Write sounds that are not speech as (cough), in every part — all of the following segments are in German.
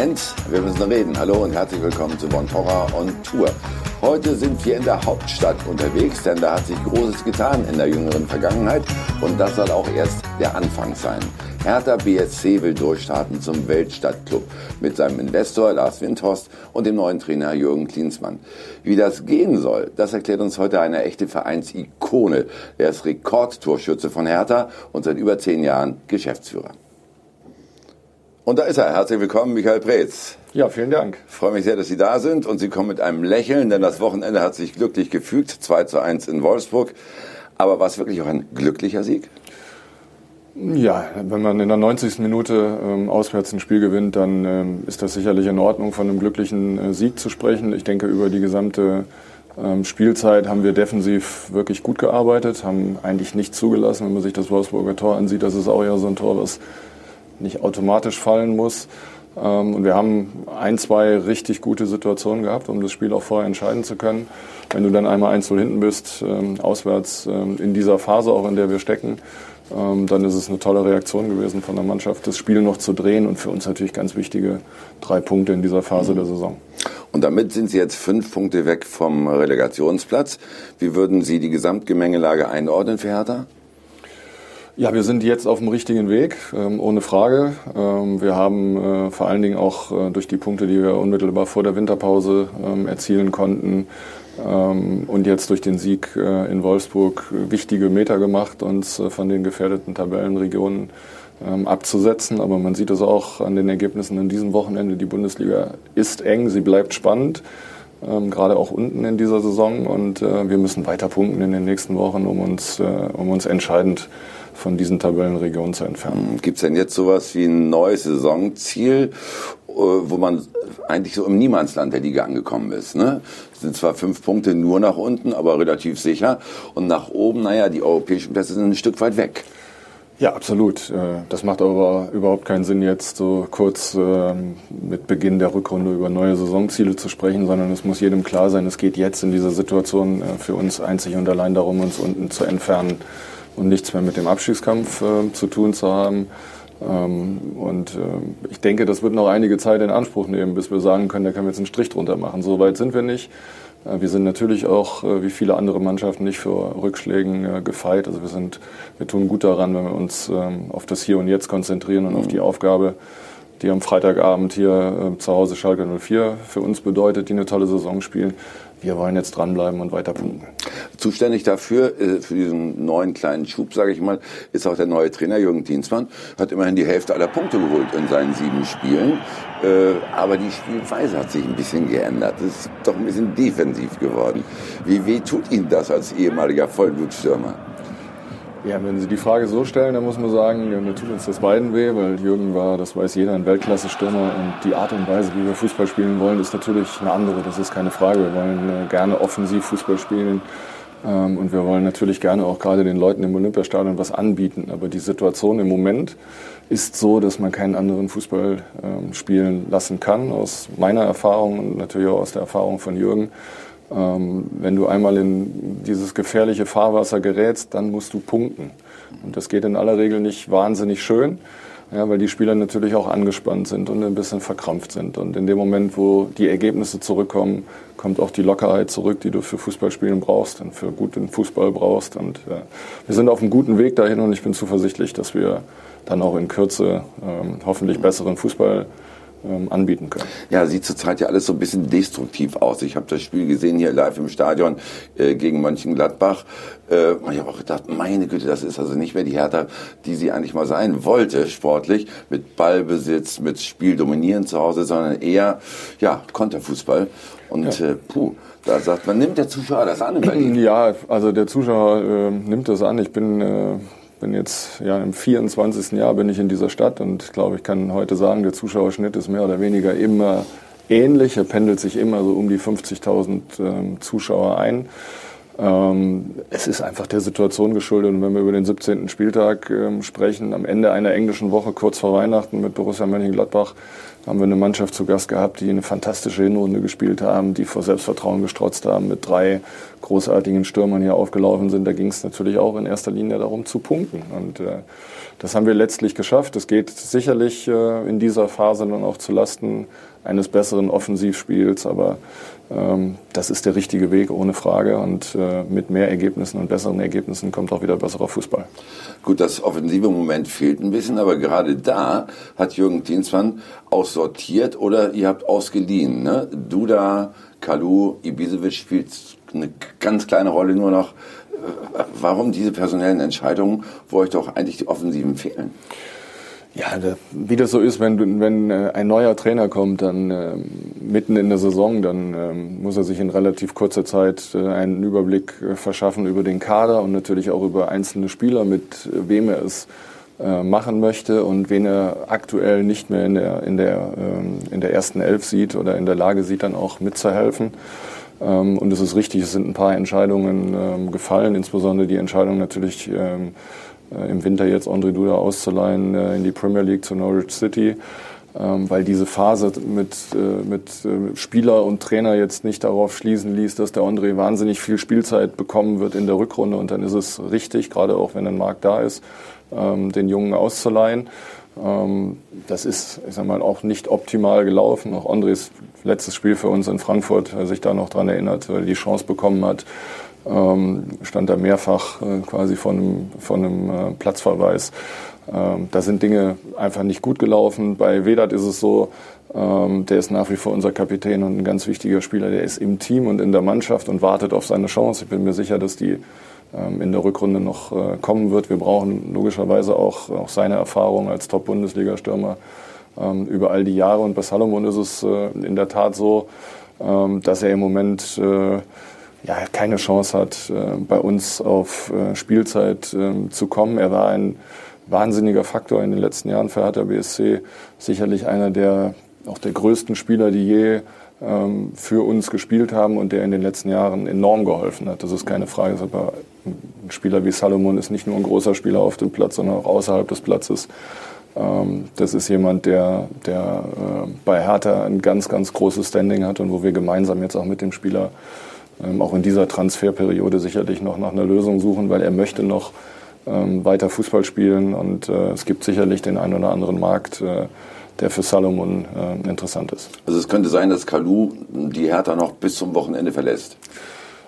Fans, wir müssen reden. Hallo und herzlich willkommen zu Bon Torra on Tour. Heute sind wir in der Hauptstadt unterwegs, denn da hat sich Großes getan in der jüngeren Vergangenheit und das soll auch erst der Anfang sein. Hertha BSC will durchstarten zum Weltstadtclub mit seinem Investor Lars Windhorst und dem neuen Trainer Jürgen Klinsmann. Wie das gehen soll, das erklärt uns heute eine echte Vereinsikone. Er ist Rekordtorschütze von Hertha und seit über zehn Jahren Geschäftsführer. Und da ist er. Herzlich willkommen, Michael Preetz. Ja, vielen Dank. Ich freue mich sehr, dass Sie da sind und Sie kommen mit einem Lächeln, denn das Wochenende hat sich glücklich gefügt. 2 zu 1 in Wolfsburg. Aber war es wirklich auch ein glücklicher Sieg? Ja, wenn man in der 90. Minute ähm, auswärts ein Spiel gewinnt, dann ähm, ist das sicherlich in Ordnung, von einem glücklichen äh, Sieg zu sprechen. Ich denke, über die gesamte ähm, Spielzeit haben wir defensiv wirklich gut gearbeitet, haben eigentlich nichts zugelassen. Wenn man sich das Wolfsburger Tor ansieht, das ist auch ja so ein Tor, was nicht automatisch fallen muss. Ähm, und wir haben ein, zwei richtig gute Situationen gehabt, um das Spiel auch vorher entscheiden zu können. Wenn du dann einmal eins 0 hinten bist, ähm, auswärts in dieser Phase, auch in der wir stecken, ähm, dann ist es eine tolle Reaktion gewesen von der Mannschaft, das Spiel noch zu drehen und für uns natürlich ganz wichtige drei Punkte in dieser Phase mhm. der Saison. Und damit sind Sie jetzt fünf Punkte weg vom Relegationsplatz. Wie würden Sie die Gesamtgemengelage einordnen für Hertha? Ja, wir sind jetzt auf dem richtigen Weg, ähm, ohne Frage. Ähm, wir haben äh, vor allen Dingen auch äh, durch die Punkte, die wir unmittelbar vor der Winterpause ähm, erzielen konnten, und jetzt durch den Sieg äh, in Wolfsburg wichtige Meter gemacht, uns äh, von den gefährdeten Tabellenregionen abzusetzen. Aber man sieht es auch an den Ergebnissen in diesem Wochenende. Die Bundesliga ist eng, sie bleibt spannend, ähm, gerade auch unten in dieser Saison. Und äh, wir müssen weiter punkten in den nächsten Wochen, um uns, um uns entscheidend von diesen Tabellenregionen zu entfernen. Gibt es denn jetzt sowas wie ein neues Saisonziel, wo man eigentlich so im Niemandsland der Liga angekommen ist. Ne? Es sind zwar fünf Punkte nur nach unten, aber relativ sicher. Und nach oben, naja, die europäischen Plätze sind ein Stück weit weg. Ja, absolut. Äh, das macht aber überhaupt keinen Sinn, jetzt so kurz ähm, mit Beginn der Rückrunde über neue Saisonziele zu sprechen, sondern es muss jedem klar sein, es geht jetzt in dieser Situation äh, für uns einzig und allein darum, uns unten zu entfernen und nichts mehr mit dem Abstiegskampf äh, zu tun zu haben. Ähm, und äh, ich denke, das wird noch einige Zeit in Anspruch nehmen, bis wir sagen können, da können wir jetzt einen Strich drunter machen. So weit sind wir nicht. Äh, wir sind natürlich auch, äh, wie viele andere Mannschaften, nicht für Rückschlägen gefeit. Also wir sind, wir tun gut daran, wenn wir uns ähm, auf das Hier und Jetzt konzentrieren und auf die Aufgabe, die am Freitagabend hier zu Hause Schalke 04 für uns bedeutet, die eine tolle Saison spielen wir wollen jetzt dranbleiben und weiter punkten. Zuständig dafür, äh, für diesen neuen kleinen Schub, sage ich mal, ist auch der neue Trainer Jürgen Dienstmann. Hat immerhin die Hälfte aller Punkte geholt in seinen sieben Spielen. Äh, aber die Spielweise hat sich ein bisschen geändert. Es ist doch ein bisschen defensiv geworden. Wie weh tut Ihnen das als ehemaliger Vollblutstürmer? Ja, wenn Sie die Frage so stellen, dann muss man sagen, ja, tut uns das beiden weh, weil Jürgen war, das weiß jeder, ein Weltklasse-Stürmer und die Art und Weise, wie wir Fußball spielen wollen, ist natürlich eine andere, das ist keine Frage. Wir wollen äh, gerne offensiv Fußball spielen ähm, und wir wollen natürlich gerne auch gerade den Leuten im Olympiastadion was anbieten, aber die Situation im Moment ist so, dass man keinen anderen Fußball ähm, spielen lassen kann, aus meiner Erfahrung und natürlich auch aus der Erfahrung von Jürgen. Ähm, wenn du einmal in dieses gefährliche Fahrwasser gerätst, dann musst du punkten. Und das geht in aller Regel nicht wahnsinnig schön, ja, weil die Spieler natürlich auch angespannt sind und ein bisschen verkrampft sind. Und in dem Moment, wo die Ergebnisse zurückkommen, kommt auch die Lockerheit zurück, die du für Fußballspielen brauchst und für guten Fußball brauchst. Und ja, wir sind auf einem guten Weg dahin und ich bin zuversichtlich, dass wir dann auch in Kürze ähm, hoffentlich besseren Fußball ähm, anbieten können. Ja, sieht zurzeit ja alles so ein bisschen destruktiv aus. Ich habe das Spiel gesehen hier live im Stadion äh, gegen Mönchengladbach. Äh, ich habe auch gedacht, meine Güte, das ist also nicht mehr die Hertha, die sie eigentlich mal sein wollte, sportlich, mit Ballbesitz, mit Spiel dominieren zu Hause, sondern eher, ja, Konterfußball. Und ja. äh, puh, da sagt man, nimmt der Zuschauer das an in Berlin? Ja, also der Zuschauer äh, nimmt das an. Ich bin äh, bin jetzt ja im 24. Jahr bin ich in dieser Stadt und ich glaube, ich kann heute sagen, der Zuschauerschnitt ist mehr oder weniger immer ähnlich. Er pendelt sich immer so um die 50.000 ähm, Zuschauer ein. Ähm, es ist einfach der Situation geschuldet. Und wenn wir über den 17. Spieltag ähm, sprechen, am Ende einer englischen Woche kurz vor Weihnachten mit Borussia Mönchengladbach, haben wir eine Mannschaft zu Gast gehabt, die eine fantastische Hinrunde gespielt haben, die vor Selbstvertrauen gestrotzt haben, mit drei großartigen Stürmern hier aufgelaufen sind. Da ging es natürlich auch in erster Linie darum zu punkten. Und äh, das haben wir letztlich geschafft. Es geht sicherlich äh, in dieser Phase dann auch zu Lasten eines besseren Offensivspiels, aber das ist der richtige Weg, ohne Frage. Und äh, mit mehr Ergebnissen und besseren Ergebnissen kommt auch wieder besserer Fußball. Gut, das offensive Moment fehlt ein bisschen, aber gerade da hat Jürgen Dienstmann aussortiert oder ihr habt ausgeliehen. Ne? Duda, Kalu, Ibisevic spielt eine ganz kleine Rolle nur noch. Äh, warum diese personellen Entscheidungen, wo euch doch eigentlich die Offensiven fehlen? Ja, wie das so ist, wenn, wenn äh, ein neuer Trainer kommt, dann äh, mitten in der Saison, dann äh, muss er sich in relativ kurzer Zeit äh, einen Überblick äh, verschaffen über den Kader und natürlich auch über einzelne Spieler, mit wem er es machen möchte und wen er aktuell nicht mehr in der, in, der, ähm, in der ersten Elf sieht oder in der Lage sieht, dann auch mitzuhelfen. Ähm, und es ist richtig, es sind ein paar Entscheidungen ähm, gefallen, insbesondere die Entscheidung natürlich ähm, im Winter jetzt André Duda auszuleihen äh, in die Premier League zu Norwich City, ähm, weil diese Phase mit, äh, mit Spieler und Trainer jetzt nicht darauf schließen ließ, dass der André wahnsinnig viel Spielzeit bekommen wird in der Rückrunde und dann ist es richtig, gerade auch wenn ein Markt da ist, ähm, den Jungen auszuleihen. Ähm, das ist, ich sag mal, auch nicht optimal gelaufen. Auch Andres letztes Spiel für uns in Frankfurt, wer sich da noch dran erinnert, weil er die Chance bekommen hat, stand da mehrfach äh, quasi von einem, von einem äh, Platzverweis. Ähm, da sind Dinge einfach nicht gut gelaufen. Bei Vedat ist es so, ähm, der ist nach wie vor unser Kapitän und ein ganz wichtiger Spieler. Der ist im Team und in der Mannschaft und wartet auf seine Chance. Ich bin mir sicher, dass die ähm, in der Rückrunde noch äh, kommen wird. Wir brauchen logischerweise auch, auch seine Erfahrung als Top-Bundesliga-Stürmer ähm, über all die Jahre. Und bei Salomon ist es äh, in der Tat so, ähm, dass er im Moment äh, ja, keine Chance hat, äh, bei uns auf äh, Spielzeit ähm, zu kommen. Er war ein wahnsinniger Faktor in den letzten Jahren für Hertha BSC. Sicherlich einer der auch der größten Spieler, die je ähm, für uns gespielt haben und der in den letzten Jahren enorm geholfen hat. Das ist keine Frage. Aber ein Spieler wie Salomon ist nicht nur ein großer Spieler auf dem Platz, sondern auch außerhalb des Platzes. Ähm, das ist jemand, der, der äh, bei Hertha ein ganz, ganz großes Standing hat und wo wir gemeinsam jetzt auch mit dem Spieler auch in dieser Transferperiode sicherlich noch nach einer Lösung suchen, weil er möchte noch ähm, weiter Fußball spielen und äh, es gibt sicherlich den einen oder anderen Markt, äh, der für Salomon äh, interessant ist. Also es könnte sein, dass Kalu die Hertha noch bis zum Wochenende verlässt.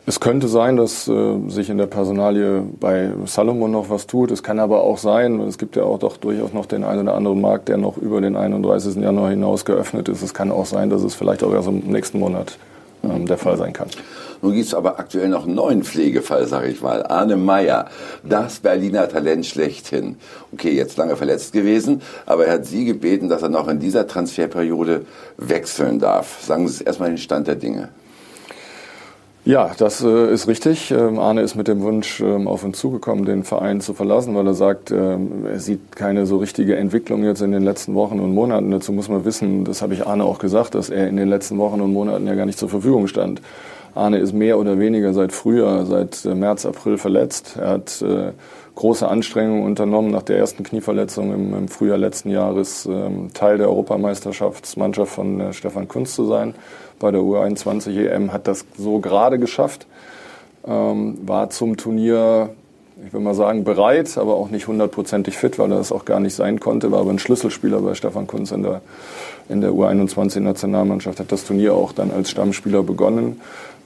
Es könnte sein, dass äh, sich in der Personalie bei Salomon noch was tut. Es kann aber auch sein, es gibt ja auch doch durchaus noch den einen oder anderen Markt, der noch über den 31. Januar hinaus geöffnet ist. Es kann auch sein, dass es vielleicht auch erst im nächsten Monat ähm, der Fall sein kann. Nun gibt es aber aktuell noch einen neuen Pflegefall, sage ich mal. Arne Meyer, das Berliner Talent schlechthin. Okay, jetzt lange verletzt gewesen, aber er hat Sie gebeten, dass er noch in dieser Transferperiode wechseln darf. Sagen Sie es erstmal den Stand der Dinge. Ja, das äh, ist richtig. Ähm, Arne ist mit dem Wunsch ähm, auf uns zugekommen, den Verein zu verlassen, weil er sagt, ähm, er sieht keine so richtige Entwicklung jetzt in den letzten Wochen und Monaten. Dazu muss man wissen, das habe ich Arne auch gesagt, dass er in den letzten Wochen und Monaten ja gar nicht zur Verfügung stand. Arne ist mehr oder weniger seit Frühjahr, seit äh, März, April verletzt. Er hat äh, große Anstrengungen unternommen nach der ersten Knieverletzung im, Frühjahr letzten Jahres, ähm, Teil der Europameisterschaftsmannschaft von äh, Stefan Kunz zu sein. Bei der U21 EM, hat das so gerade geschafft, ähm, war zum Turnier, ich will mal sagen, bereit, aber auch nicht hundertprozentig fit, weil er das auch gar nicht sein konnte, war aber ein Schlüsselspieler bei Stefan Kunz in der, in der U21-Nationalmannschaft, hat das Turnier auch dann als Stammspieler begonnen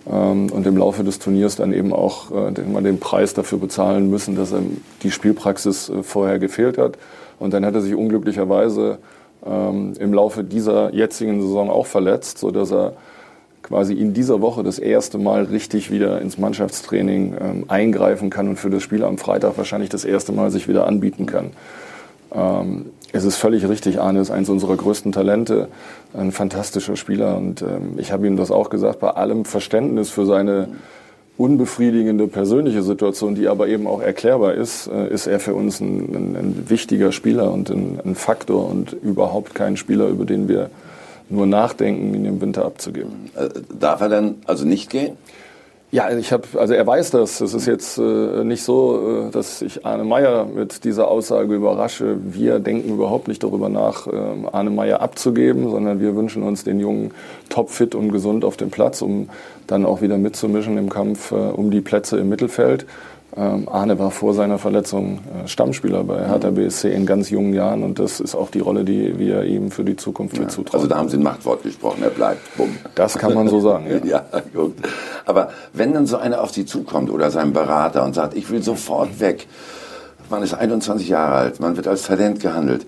und im Laufe des Turniers dann eben auch äh, den Preis dafür bezahlen müssen, dass ihm die Spielpraxis äh, vorher gefehlt hat. Und dann hat er sich unglücklicherweise ähm, im Laufe dieser jetzigen Saison auch verletzt, so dass er quasi in dieser Woche das erste Mal richtig wieder ins Mannschaftstraining ähm, eingreifen kann und für das Spiel am Freitag wahrscheinlich das erste Mal sich wieder anbieten kann. Ähm, es ist völlig richtig, Arne ist eines unserer größten Talente, ein fantastischer Spieler und ähm, ich habe ihm das auch gesagt, bei allem Verständnis für seine unbefriedigende persönliche Situation, die aber eben auch erklärbar ist, äh, ist er für uns ein, ein, ein wichtiger Spieler und ein, ein, Faktor und überhaupt kein Spieler, über den wir nur nachdenken, ihn im Winter abzugeben. Äh, darf er dann also nicht gehen? Ja, ich habe, also er weiß das. Es ist jetzt äh, nicht so, äh, dass ich Arne Meyer mit dieser Aussage überrasche. Wir denken überhaupt nicht darüber nach, äh, Arne Meyer abzugeben, sondern wir wünschen uns den Jungen topfit und gesund auf dem Platz, um dann auch wieder mitzumischen im Kampf äh, um die Plätze im Mittelfeld. Ähm, Arne war vor seiner Verletzung äh, Stammspieler bei Hertha BSC in ganz jungen Jahren und das ist auch die Rolle, die wir ihm für die Zukunft ja, zutrauen. Also da haben Sie ein Machtwort gesprochen, er bleibt. Bumm. Das kann man so sagen, (laughs) ja. ja gut. Aber wenn dann so einer auf Sie zukommt oder sein Berater und sagt, ich will sofort weg, man ist 21 Jahre alt, man wird als Talent gehandelt,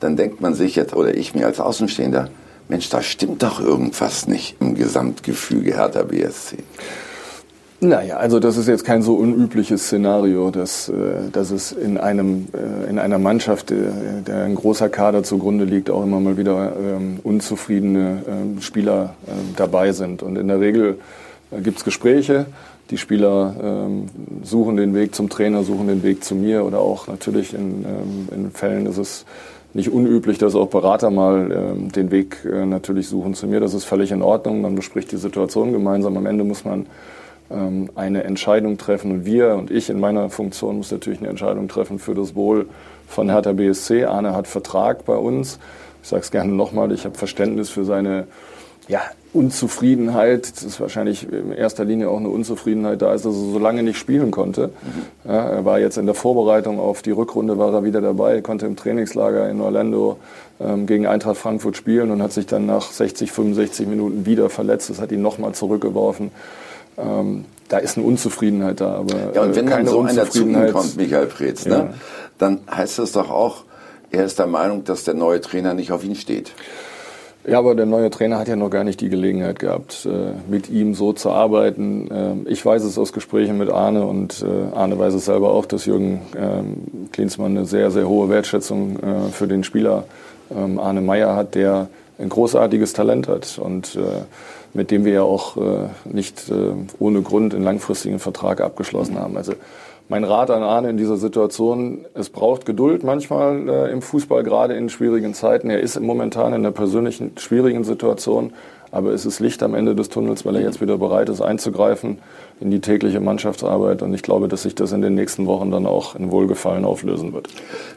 dann denkt man sich jetzt, oder ich mir als Außenstehender, Mensch, da stimmt doch irgendwas nicht im Gesamtgefüge Hertha BSC. Naja, also das ist jetzt kein so unübliches Szenario, dass, äh, dass es in, einem, äh, in einer Mannschaft, äh, der ein großer Kader zugrunde liegt, auch immer mal wieder ähm, unzufriedene ähm, Spieler ähm, dabei sind. Und in der Regel gibt es Gespräche. Die Spieler suchen den Weg zum Trainer, suchen den Weg zu mir oder auch natürlich in, in Fällen ist es nicht unüblich, dass auch Berater mal den Weg natürlich suchen zu mir. Das ist völlig in Ordnung. Man bespricht die Situation gemeinsam. Am Ende muss man ähm, eine Entscheidung treffen. Und wir und ich in meiner Funktion muss natürlich eine Entscheidung treffen für das Wohl von Hertha BSC. Arne hat Vertrag bei uns. Ich sage es gerne nochmal, ich habe Verständnis für seine ja, Unzufriedenheit. Das ist wahrscheinlich in erster Linie auch eine Unzufriedenheit da ist, dass er so lange nicht spielen konnte. Mhm. Ja, er war jetzt in der Vorbereitung auf die Rückrunde, war er wieder dabei, konnte im Trainingslager in Orlando ähm, gegen Eintracht Frankfurt spielen und hat sich dann nach 60, 65 Minuten wieder verletzt. Das hat ihn nochmal zurückgeworfen. Ähm, da ist eine Unzufriedenheit da, aber ja, und wenn dann so einer zu ihm kommt, Michael Preetz, ne, ja. ne, dann heißt das doch auch, er ist der Meinung, dass der neue Trainer nicht auf ihn steht. Ja, aber der neue Trainer hat ja noch gar nicht die Gelegenheit gehabt, äh, mit ihm so zu arbeiten. Ähm, ich weiß es aus Gesprächen mit Arne und äh, Arne weiß es selber auch, dass Jürgen ähm, Klinsmann eine sehr, sehr hohe Wertschätzung äh, für den Spieler ähm, Arne Meyer hat, der ein großartiges Talent hat und mit dem wir ja auch äh, nicht äh, ohne Grund einen langfristigen Vertrag abgeschlossen haben. Also mein Rat an Arne in dieser Situation, es braucht Geduld manchmal äh, im Fußball, gerade in schwierigen Zeiten. Er ist momentan in einer persönlichen schwierigen Situation, aber es ist Licht am Ende des Tunnels, weil er jetzt wieder bereit ist einzugreifen in die tägliche Mannschaftsarbeit. Und ich glaube, dass sich das in den nächsten Wochen dann auch in Wohlgefallen auflösen wird.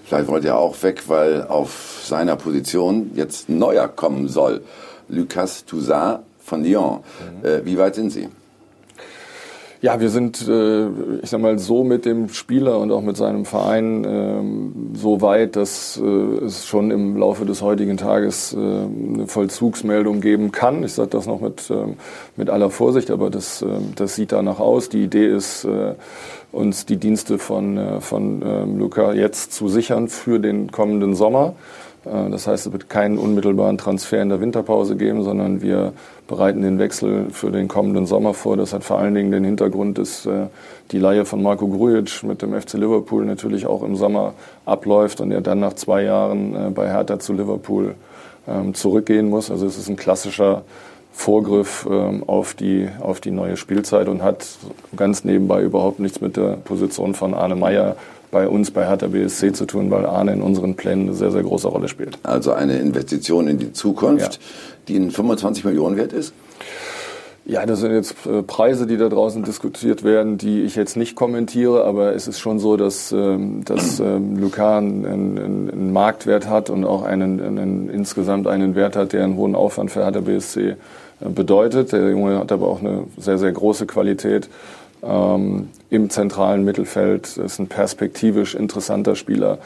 Vielleicht wollte er auch weg, weil auf seiner Position jetzt neuer kommen soll. Lucas Toussaint von Lyon. Mhm. wie weit sind Sie? Ja, wir sind, äh, ich sag mal, so mit dem Spieler und auch mit seinem Verein ähm, so weit, dass äh, es schon im Laufe des heutigen Tages eine Vollzugsmeldung geben kann. Ich sage das noch mit, ähm, mit aller Vorsicht, aber das, ähm, das sieht danach aus. Die Idee ist, uns die Dienste von, von Luca jetzt zu sichern für den kommenden Sommer. Äh, das heißt, es wird keinen unmittelbaren Transfer in der Winterpause geben, sondern wir bereiten den Wechsel für den kommenden Sommer vor. Das hat vor allen Dingen den Hintergrund, dass äh, die Leihe von Marco Grujic mit dem FC Liverpool natürlich auch im Sommer abläuft und er dann nach zwei Jahren äh, bei Hertha zu Liverpool ähm, zurückgehen muss. Also es ist ein klassischer Vorgriff ähm, auf, die, auf die neue Spielzeit und hat ganz nebenbei überhaupt nichts mit der Position von Arne Meyer bei uns bei Hertha BSC zu tun, weil Arne in unseren Plänen eine sehr, sehr große Rolle spielt. Also eine Investition in die Zukunft, ja. die in 25 Millionen wert ist? Ja, das sind jetzt äh, Preise, die da draußen diskutiert werden, die ich jetzt nicht kommentiere, aber es ist schon so, dass, ähm, dass (clears throat) ähm, Lucan einen, einen Marktwert hat und auch einen, einen, insgesamt einen Wert hat, der einen hohen Aufwand für Hertha BSC äh, bedeutet. Der Junge hat aber auch eine sehr, sehr große Qualität ähm, im zentralen Mittelfeld. ist ein perspektivisch interessanter Spieler.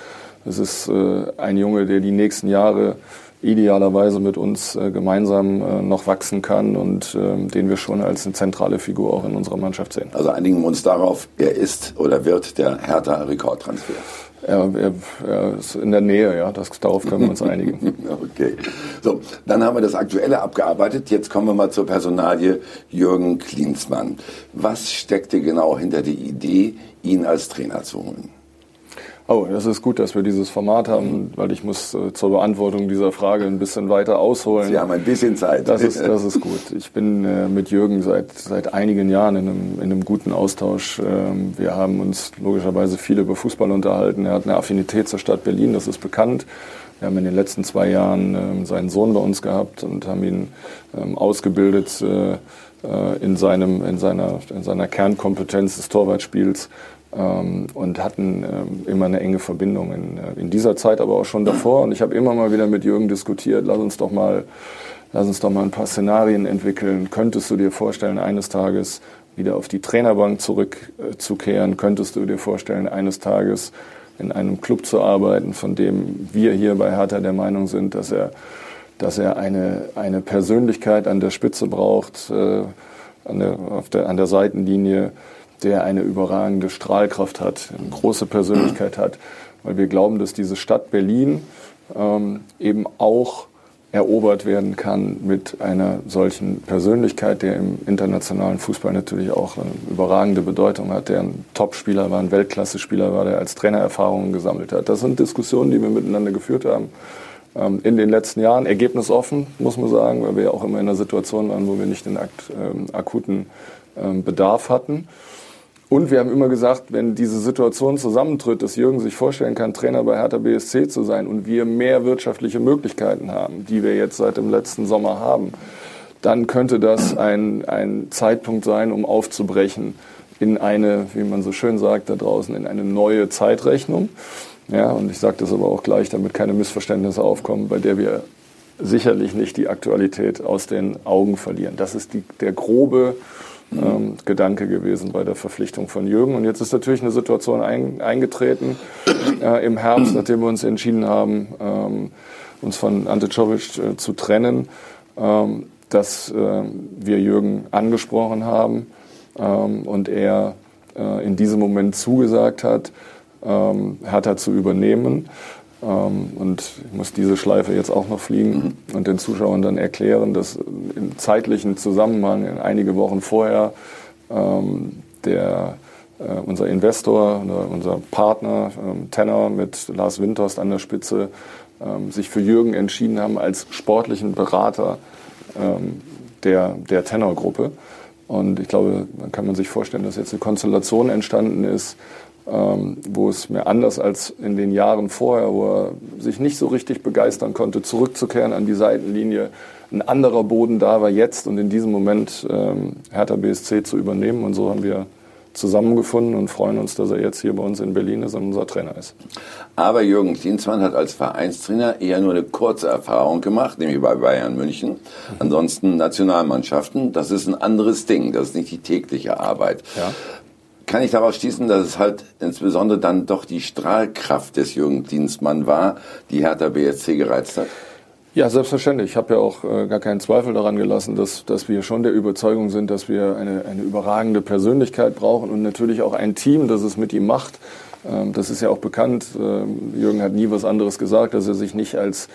Es ist äh, ein Junge, der die nächsten Jahre idealerweise mit uns äh, gemeinsam äh, noch wachsen kann und ähm, den wir schon als eine zentrale Figur auch in unserer Mannschaft sehen. Also einigen wir uns darauf, er ist oder wird der Hertha-Rekordtransfer. Er, er, er, ist in der Nähe, ja, das, darauf können wir uns einigen. (laughs) okay. So, dann haben wir das Aktuelle abgearbeitet. Jetzt kommen wir mal zur Personalie Jürgen Klinsmann. Was steckte genau hinter der Idee, ihn als Trainer zu holen? Oh, das ist gut, dass wir dieses Format haben, weil ich muss äh, zur Beantwortung dieser Frage ein bisschen weiter ausholen. Sie haben ein bisschen Zeit. Das ist, das ist (laughs) gut. Ich bin äh, mit Jürgen seit, seit einigen Jahren in einem, in einem guten Austausch. Ähm, wir haben uns logischerweise viel über Fußball unterhalten. Er hat eine Affinität zur Stadt Berlin, das ist bekannt. Wir haben in den letzten zwei Jahren ähm, seinen Sohn bei uns gehabt und haben ihn ähm, ausgebildet äh, äh, in, seinem, in, seiner, in seiner Kernkompetenz des Torwartspiels und hatten ähm, immer eine enge Verbindung in, äh, in dieser Zeit, aber auch schon davor. Und ich habe immer mal wieder mit Jürgen diskutiert, lass uns doch mal, lass uns doch mal ein paar Szenarien entwickeln. Könntest du dir vorstellen, eines Tages wieder auf die Trainerbank zurückzukehren? Könntest du dir vorstellen, eines Tages in einem Club zu arbeiten, von dem wir hier bei Hertha der Meinung sind, dass er, dass er eine, eine Persönlichkeit an der Spitze braucht, äh, an, der, auf der, an der Seitenlinie, der eine überragende Strahlkraft hat, eine große Persönlichkeit hat, weil wir glauben, dass diese Stadt Berlin ähm, eben auch erobert werden kann mit einer solchen Persönlichkeit, der im internationalen Fußball natürlich auch eine überragende Bedeutung hat, der ein Top-Spieler war, ein Weltklasse-Spieler war, der als Trainer Erfahrungen gesammelt hat. Das sind Diskussionen, die wir miteinander geführt haben ähm, in den letzten Jahren. Ergebnisoffen, muss man sagen, weil wir ja auch immer in einer Situation waren, wo wir nicht den ähm, akuten ähm, Bedarf hatten. Und wir haben immer gesagt, wenn diese Situation zusammentritt, dass Jürgen sich vorstellen kann, Trainer bei Hertha BSC zu sein und wir mehr wirtschaftliche Möglichkeiten haben, die wir jetzt seit dem letzten Sommer haben, dann könnte das ein, ein Zeitpunkt sein, um aufzubrechen in eine, wie man so schön sagt da draußen, in eine neue Zeitrechnung. Ja, und ich sage das aber auch gleich, damit keine Missverständnisse aufkommen, bei der wir sicherlich nicht die Aktualität aus den Augen verlieren. Das ist die, der grobe ähm, Gedanke gewesen bei der Verpflichtung von Jürgen. Und jetzt ist natürlich eine Situation ein, eingetreten äh, im Herbst, nachdem wir uns entschieden haben, ähm, uns von Ante Czovic äh, zu trennen, ähm, dass äh, wir Jürgen angesprochen haben ähm, und er äh, in diesem Moment zugesagt hat, ähm, Hertha zu übernehmen. Ähm, und ich muss diese Schleife jetzt auch noch fliegen mhm. und den Zuschauern dann erklären, dass im zeitlichen Zusammenhang einige Wochen vorher ähm, der, äh, unser Investor, unser Partner ähm, Tenor mit Lars Windhorst an der Spitze sich für Jürgen entschieden haben als sportlichen Berater der, der Tenor-Gruppe. Und ich glaube, man kann man sich vorstellen, dass jetzt eine Konstellation entstanden ist, ähm, wo es mir anders als in den Jahren vorher, wo er sich nicht so richtig begeistern konnte, zurückzukehren an die Seitenlinie, ein anderer Boden da war jetzt und in diesem Moment ähm, Hertha BSC zu übernehmen. Und so haben wir zusammengefunden und freuen uns, dass er jetzt hier bei uns in Berlin ist und unser Trainer ist. Aber Jürgen Klinsmann hat als Vereinstrainer eher nur eine kurze Erfahrung gemacht, nämlich bei Bayern München. Ansonsten Nationalmannschaften, das ist ein anderes Ding, das ist nicht die tägliche Arbeit. Ja kann ich daraus schließen, dass es halt insbesondere dann doch die Strahlkraft des jungen Dienstmann war, die Hertha BSC gereizt hat? Ja, selbstverständlich. Ich habe ja auch äh, gar keinen Zweifel daran gelassen, dass, dass wir schon der Überzeugung sind, dass wir eine, eine überragende Persönlichkeit brauchen und natürlich auch ein Team, das es mit ihm macht. Ähm, das ist ja auch bekannt. Ähm, Jürgen hat nie was anderes gesagt, dass er sich nicht als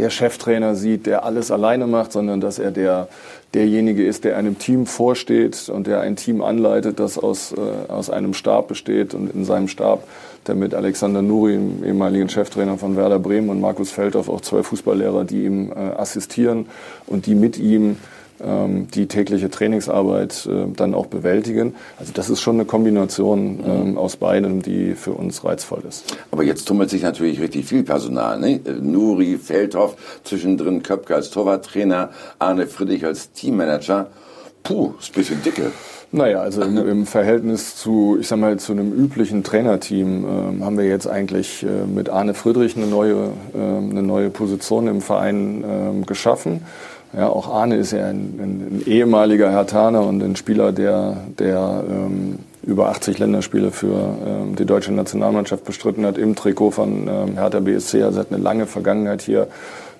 der Cheftrainer sieht, der alles alleine macht, sondern dass er der, derjenige ist, der einem Team vorsteht und der ein Team anleitet, das aus, äh, aus einem Stab besteht und in seinem Stab der mit Alexander Nuri, dem ehemaligen Cheftrainer von Werder Bremen und Markus Feldhoff auch zwei Fußballlehrer, die ihm äh, assistieren und die mit ihm die tägliche Trainingsarbeit äh, dann auch bewältigen. Also das ist schon eine Kombination ähm, aus beidem, die für uns reizvoll ist. Aber jetzt tummelt sich natürlich richtig viel Personal. Ne? Nuri, Feldhoff, zwischendrin Köpke als Torwarttrainer, Arne Friedrich als Teammanager. Puh, ist ein bisschen dicke. Naja, also im, im, Verhältnis zu, ich sag mal, zu einem üblichen Trainerteam äh, haben wir jetzt eigentlich äh, mit Arne Friedrich eine neue, äh, eine neue Position im Verein ähm, geschaffen. Ja, auch Arne ist ja ein, ein, ein ehemaliger Hertaner und ein Spieler, der, der ähm, über 80 Länderspiele für ähm, die deutsche Nationalmannschaft bestritten hat im Trikot von ähm, Hertha BSC. Also hat eine lange Vergangenheit hier.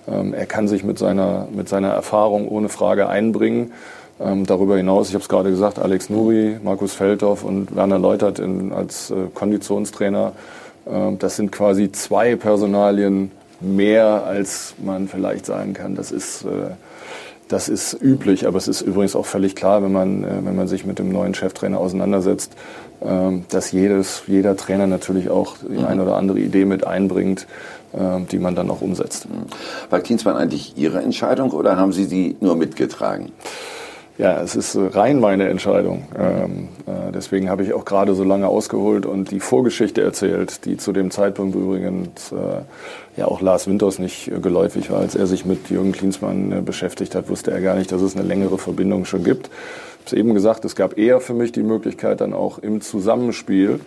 Ähm, er kann sich mit seiner, mit seiner Erfahrung ohne Frage einbringen. Ähm, darüber hinaus, ich habe es gerade gesagt, Alex Nuri, Markus Feldhoff und Werner Leutert in, als äh, Konditionstrainer. Ähm, das sind quasi zwei Personalien mehr, als man vielleicht sagen kann. Das ist äh, das ist üblich, aber es ist übrigens auch völlig klar, wenn man, äh, wenn man sich mit dem neuen Cheftrainer auseinandersetzt, ähm, dass jedes, jeder Trainer natürlich auch die mhm. eine oder andere Idee mit einbringt, ähm, die man dann auch umsetzt. War Klinsmann eigentlich Ihre Entscheidung oder haben Sie sie nur mitgetragen? Ja, es ist rein meine Entscheidung. Ähm, äh, deswegen habe ich auch gerade so lange ausgeholt und die Vorgeschichte erzählt, die zu dem Zeitpunkt übrigens äh, ja auch Lars Winters nicht äh, geläufig war. Als er sich mit Jürgen Klinsmann äh, beschäftigt hat, wusste er gar nicht, dass es eine längere Verbindung schon gibt. Ich habe es eben gesagt, es gab eher für mich die Möglichkeit, dann auch im Zusammenspiel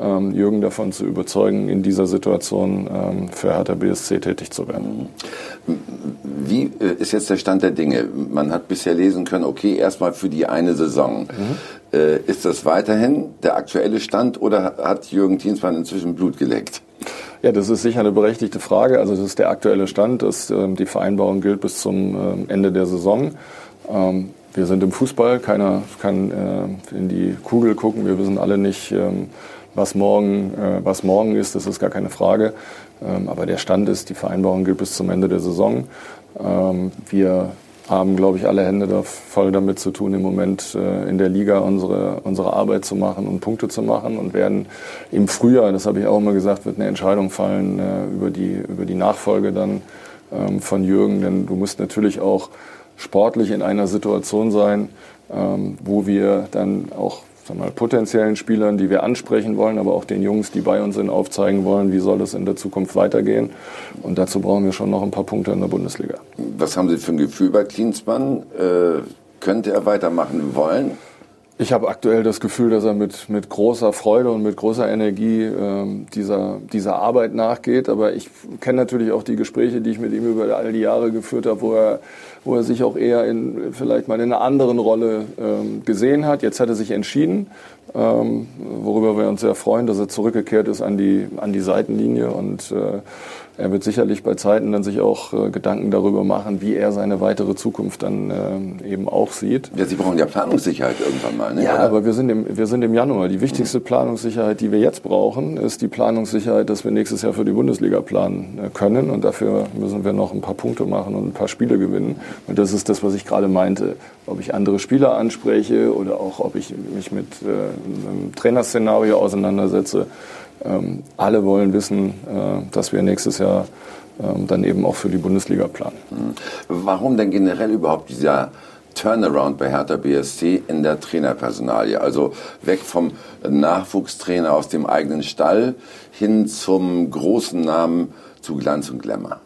ähm, Jürgen davon zu überzeugen, in dieser Situation ähm, für Hertha BSC tätig zu werden. Wie äh, ist jetzt der Stand der Dinge? Man hat bisher lesen können, okay, erstmal für die eine Saison. Mhm. Äh, ist das weiterhin der aktuelle Stand oder hat Jürgen Klinsmann inzwischen Blut geleckt? Ja, das ist sicher eine berechtigte Frage. Also das ist der aktuelle Stand. Dass, ähm, die Vereinbarung gilt bis zum ähm, Ende der Saison. Ähm, wir sind im Fußball, keiner kann äh, in die Kugel gucken. Wir wissen alle nicht, ähm, was morgen, äh, was morgen ist, das ist gar keine Frage. Ähm, aber der Stand ist, die Vereinbarung gilt bis zum Ende der Saison. Ähm, wir haben, glaube ich, alle Hände da voll damit zu tun, im Moment äh, in der Liga unsere, unsere Arbeit zu machen und Punkte zu machen und werden im Frühjahr, das habe ich auch immer gesagt, wird eine Entscheidung fallen äh, über, die, über die Nachfolge dann ähm, von Jürgen. Denn du musst natürlich auch sportlich in einer Situation sein, ähm, wo wir dann auch sagen mal, potenziellen Spielern, die wir ansprechen wollen, aber auch den Jungs, die bei uns sind, aufzeigen wollen, wie soll es in der Zukunft weitergehen. Und dazu brauchen wir schon noch ein paar Punkte in der Bundesliga. Was haben Sie für ein Gefühl bei Klinsmann? Äh, könnte er weitermachen wollen? Ich habe aktuell das Gefühl, dass er mit, mit großer Freude und mit großer Energie ähm, dieser, dieser Arbeit nachgeht. Aber ich kenne natürlich auch die Gespräche, die ich mit ihm über all die Jahre geführt habe, wo er, wo er sich auch eher in vielleicht mal in einer anderen Rolle ähm, gesehen hat. Jetzt hat er sich entschieden, ähm, worüber wir uns sehr freuen, dass er zurückgekehrt ist an die, an die Seitenlinie und äh, er wird sicherlich bei Zeiten dann sich auch äh, Gedanken darüber machen, wie er seine weitere Zukunft dann äh, eben auch sieht. Ja, Sie brauchen ja Planungssicherheit irgendwann mal. Ne? Ja, Oder? aber wir sind, im, wir sind im Januar. Die wichtigste Planungssicherheit, die wir jetzt brauchen, ist die Planungssicherheit, dass wir nächstes Jahr für die Bundesliga planen äh, können. Und dafür müssen wir noch ein paar Punkte machen und ein paar Spiele gewinnen. Und das ist das, was ich gerade meinte. Ob ich andere Spieler anspreche oder auch ob ich mich mit äh, einem Trainerszenario auseinandersetze ähm, alle wollen wissen, äh, dass wir nächstes Jahr ähm, dann eben auch für die Bundesliga planen. Mhm. Warum denn generell überhaupt dieser Turnaround bei Hertha BSC in der Trainerpersonalie? Also weg vom Nachwuchstrainer aus dem eigenen Stall hin zum großen Namen zu Glanz und Glamour.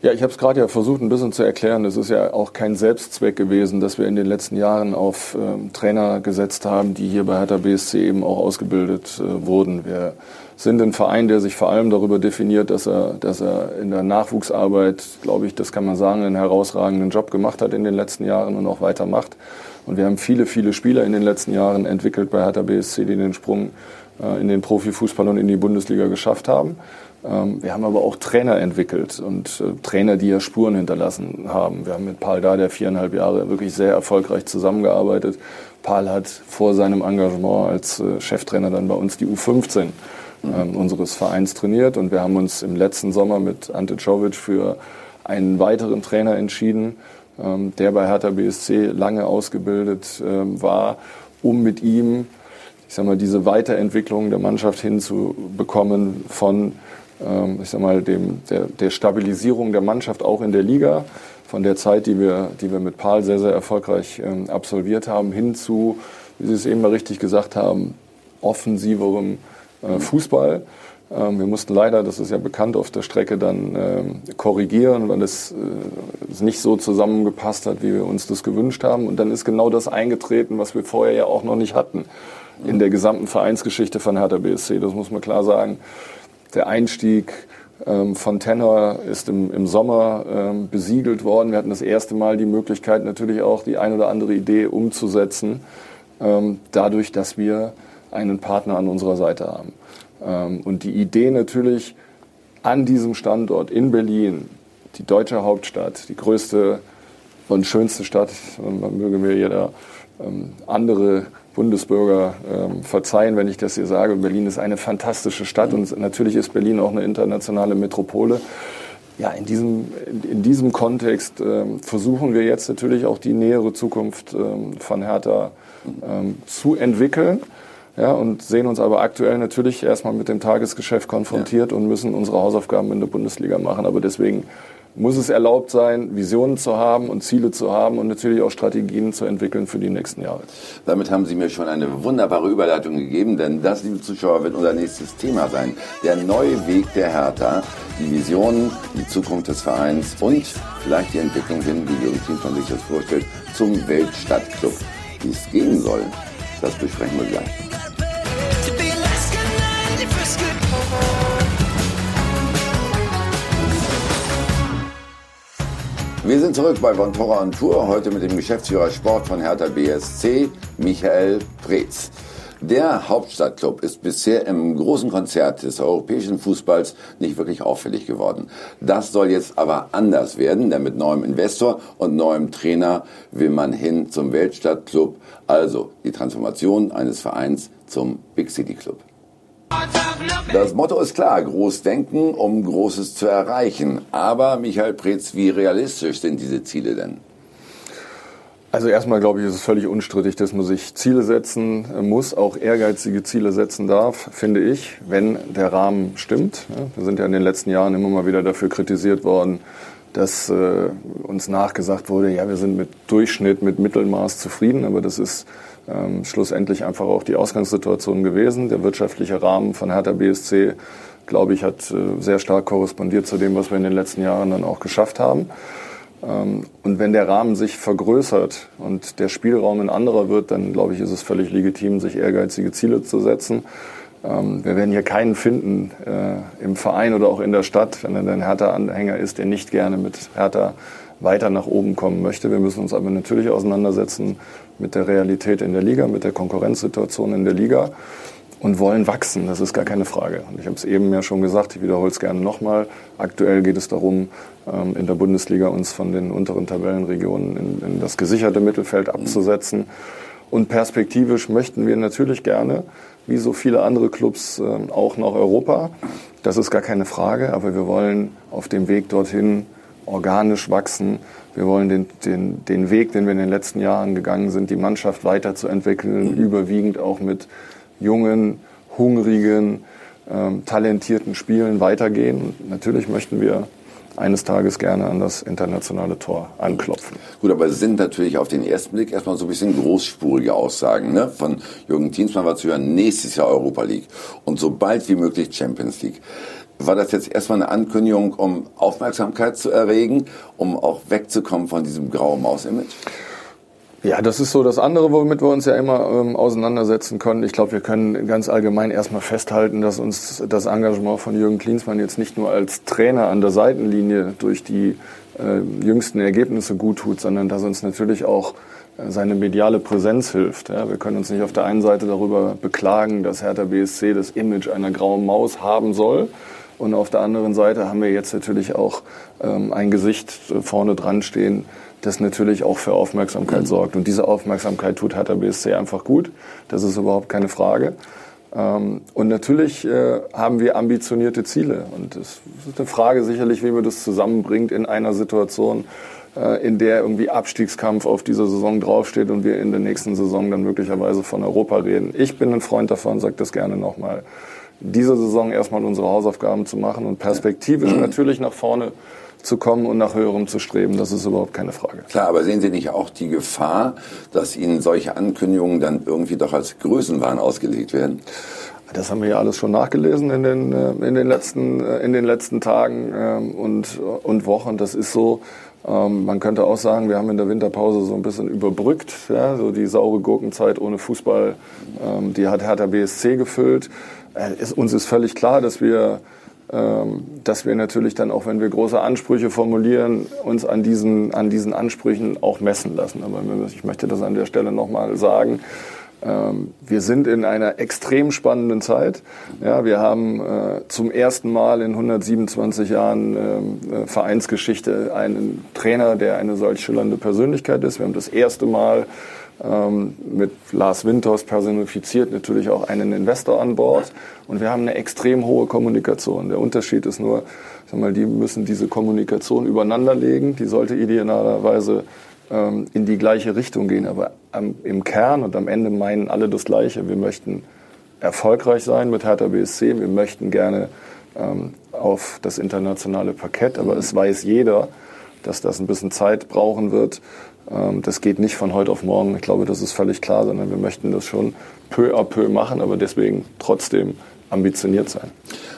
Ja, ich habe es gerade ja versucht, ein bisschen zu erklären. Es ist ja auch kein Selbstzweck gewesen, dass wir in den letzten Jahren auf ähm, Trainer gesetzt haben, die hier bei Hertha BSC eben auch ausgebildet äh, wurden. Wir sind ein Verein, der sich vor allem darüber definiert, dass er, dass er in der Nachwuchsarbeit, glaube ich, das kann man sagen, einen herausragenden Job gemacht hat in den letzten Jahren und auch weitermacht. Und wir haben viele, viele Spieler in den letzten Jahren entwickelt bei Hertha BSC, die den Sprung äh, in den Profifußball und in die Bundesliga geschafft haben. Ähm, wir haben aber auch Trainer entwickelt und äh, Trainer, die ja Spuren hinterlassen haben. Wir haben mit Paul der viereinhalb Jahre wirklich sehr erfolgreich zusammengearbeitet. Paul hat vor seinem Engagement als äh, Cheftrainer dann bei uns die U15 ähm, unseres Vereins trainiert und wir haben uns im letzten Sommer mit Ante Czovic für einen weiteren Trainer entschieden, ähm, der bei Hertha BSC lange ausgebildet war, um mit ihm ich sag mal, diese Weiterentwicklung der Mannschaft hinzubekommen von ähm, ich sag mal, dem, der, der Stabilisierung der Mannschaft auch in der Liga, von der Zeit, die wir, die wir mit Paul sehr, sehr erfolgreich ähm, absolviert haben, hin zu, wie Sie es eben mal richtig gesagt haben, offensiverem äh, Fußball. Ähm, wir mussten leider, das ist ja bekannt, auf der Strecke dann ähm, korrigieren, weil es, äh, es nicht so zusammengepasst hat, wie wir uns das gewünscht haben. Und dann ist genau das eingetreten, was wir vorher ja auch noch nicht hatten in der gesamten Vereinsgeschichte von Hertha BSC. Das muss man klar sagen. Der Einstieg ähm, von Tenor ist im, im Sommer ähm, besiegelt worden. Wir hatten das erste Mal die Möglichkeit, natürlich auch die ein oder andere Idee umzusetzen, ähm, dadurch, dass wir einen Partner an unserer Seite haben. Ähm, und die Idee natürlich an diesem Standort in Berlin, die deutsche Hauptstadt, die größte und schönste Stadt, man möge mir jeder ähm, andere Bundesbürger ähm, verzeihen, wenn ich das hier sage. Berlin ist eine fantastische Stadt und natürlich ist Berlin auch eine internationale Metropole. Ja, in diesem, in diesem Kontext ähm, versuchen wir jetzt natürlich auch die nähere Zukunft ähm, von Hertha ähm, zu entwickeln. Ja, und sehen uns aber aktuell natürlich erstmal mit dem Tagesgeschäft konfrontiert ja. und müssen unsere Hausaufgaben in der Bundesliga machen. Aber deswegen muss es erlaubt sein, Visionen zu haben und Ziele zu haben und natürlich auch Strategien zu entwickeln für die nächsten Jahre. Damit haben Sie mir schon eine wunderbare Überleitung gegeben, denn das, liebe Zuschauer, wird unser nächstes Thema sein. Der neue Weg der Hertha, die Visionen, die Zukunft des Vereins und vielleicht die Entwicklung hin, wie Jürgen Klinsmann sich das vorstellt, zum Weltstadtclub. Wie es gehen soll, das besprechen wir gleich. Wir sind zurück bei Von Torra und Tour, heute mit dem Geschäftsführer Sport von Hertha BSC, Michael Preetz. Der Hauptstadtclub ist bisher im großen Konzert des europäischen Fußballs nicht wirklich auffällig geworden. Das soll jetzt aber anders werden, denn mit neuem Investor und neuem Trainer will man hin zum Weltstadtclub, also die Transformation eines Vereins zum Big City Club. Das Motto ist klar, groß denken, um Großes zu erreichen. Aber Michael Preetz, wie realistisch sind diese Ziele denn? Also erstmal glaube ich, ist es völlig unstrittig, dass man sich Ziele setzen muss, auch ehrgeizige Ziele setzen darf, finde ich, wenn der Rahmen stimmt. Wir sind ja in den letzten Jahren immer mal wieder dafür kritisiert worden, dass äh, uns nachgesagt wurde, ja, wir sind mit Durchschnitt, mit Mittelmaß zufrieden, aber das ist ähm, schlussendlich einfach auch die Ausgangssituation gewesen. Der wirtschaftliche Rahmen von Hertha BSC, glaube ich, hat äh, sehr stark korrespondiert zu dem, was wir in den letzten Jahren dann auch geschafft haben. Ähm, und wenn der Rahmen sich vergrößert und der Spielraum ein anderer wird, dann glaube ich, ist es völlig legitim, sich ehrgeizige Ziele zu setzen. Ähm, wir werden hier keinen finden äh, im Verein oder auch in der Stadt, wenn er ein Hertha-Anhänger ist, der nicht gerne mit Hertha weiter nach oben kommen möchte. Wir müssen uns aber natürlich auseinandersetzen mit der Realität in der Liga, mit der Konkurrenzsituation in der Liga und wollen wachsen. Das ist gar keine Frage. Und ich habe es eben ja schon gesagt, ich wiederhole es gerne nochmal. Aktuell geht es darum, ähm, in der Bundesliga uns von den unteren Tabellenregionen in, in das gesicherte Mittelfeld abzusetzen. Und perspektivisch möchten wir natürlich gerne, wie so viele andere Clubs, ähm, auch nach Europa. Das ist gar keine Frage, aber wir wollen auf dem Weg dorthin organisch wachsen. Wir wollen den, den, den Weg, den wir in den letzten Jahren gegangen sind, die Mannschaft weiterzuentwickeln, mhm. überwiegend auch mit jungen, hungrigen, ähm, talentierten Spielen weitergehen. natürlich möchten wir eines Tages gerne an das internationale Tor anklopfen. Gut, aber es sind natürlich auf den ersten Blick erstmal so ein bisschen großspurige Aussagen. Ne? Von Jürgen Klinsmann war zu hören, nächstes Jahr Europa League und so bald wie möglich Champions League. War das jetzt erstmal eine Ankündigung, um Aufmerksamkeit zu erregen, um auch wegzukommen von diesem grauen Maus-Image? Ja, das ist so das andere, womit wir uns ja immer ähm, auseinandersetzen können. Ich glaube, wir können ganz allgemein erstmal festhalten, dass uns das Engagement von Jürgen Klinsmann jetzt nicht nur als Trainer an der Seitenlinie durch die äh, jüngsten Ergebnisse gut tut, sondern dass uns natürlich auch äh, seine mediale Präsenz hilft. Ja, wir können uns nicht auf der einen Seite darüber beklagen, dass Hertha BSC das Image einer grauen Maus haben soll und auf der anderen Seite haben wir jetzt natürlich auch ähm, ein Gesicht vorne dran stehen, das natürlich auch für Aufmerksamkeit mhm. sorgt. Und diese Aufmerksamkeit tut Hertha BSC einfach gut. Das ist überhaupt keine Frage. Ähm, und natürlich äh, haben wir ambitionierte Ziele. Und es ist eine Frage sicherlich, wie man das zusammenbringt in einer Situation, äh, in der irgendwie Abstiegskampf auf dieser Saison draufsteht und wir in der nächsten Saison dann möglicherweise von Europa reden. Ich bin ein Freund davon, sage das gerne nochmal diese Saison erstmal unsere Hausaufgaben zu machen und perspektivisch natürlich nach vorne zu kommen und nach höherem zu streben. Das ist überhaupt keine Frage. Klar, aber sehen Sie nicht auch die Gefahr, dass Ihnen solche Ankündigungen dann irgendwie doch als Größenwahn ausgelegt werden? Das haben wir ja alles schon nachgelesen in den, äh, in den, letzten, äh, in den letzten Tagen ähm, und, und Wochen. Das ist so. Ähm, man könnte auch sagen, wir haben in der Winterpause so ein bisschen überbrückt. Ja, so die saure Gurkenzeit ohne Fußball, ähm, die hat Hertha BSC gefüllt. Äh, uns ist völlig klar, dass wir, dass wir natürlich dann auch, wenn wir große Ansprüche formulieren, uns an diesen, an diesen Ansprüchen auch messen lassen. Aber ich möchte das an der Stelle nochmal sagen. Ähm, wir sind in einer extrem spannenden Zeit. Ja, wir haben äh, zum ersten Mal in 127 Jahren ähm, äh, Vereinsgeschichte einen Trainer, der eine solch schillernde Persönlichkeit ist. Wir haben das erste Mal ähm, mit Lars Winters personifiziert natürlich auch einen Investor an Bord. Und wir haben eine extrem hohe Kommunikation. Der Unterschied ist nur, sag mal, die müssen diese Kommunikation übereinander legen. Die sollte idealerweise ähm, in die gleiche Richtung gehen. Aber am, im Kern und am Ende meinen alle das Gleiche. Wir möchten erfolgreich sein mit Hertha BSC. Wir möchten gerne ähm, auf das internationale Parkett. Aber es weiß jeder, dass das ein bisschen Zeit brauchen wird. Ähm, das geht nicht von heute auf morgen. Ich glaube, das ist völlig klar, sondern wir möchten das schon peu à peu machen, aber deswegen trotzdem ambitioniert sein.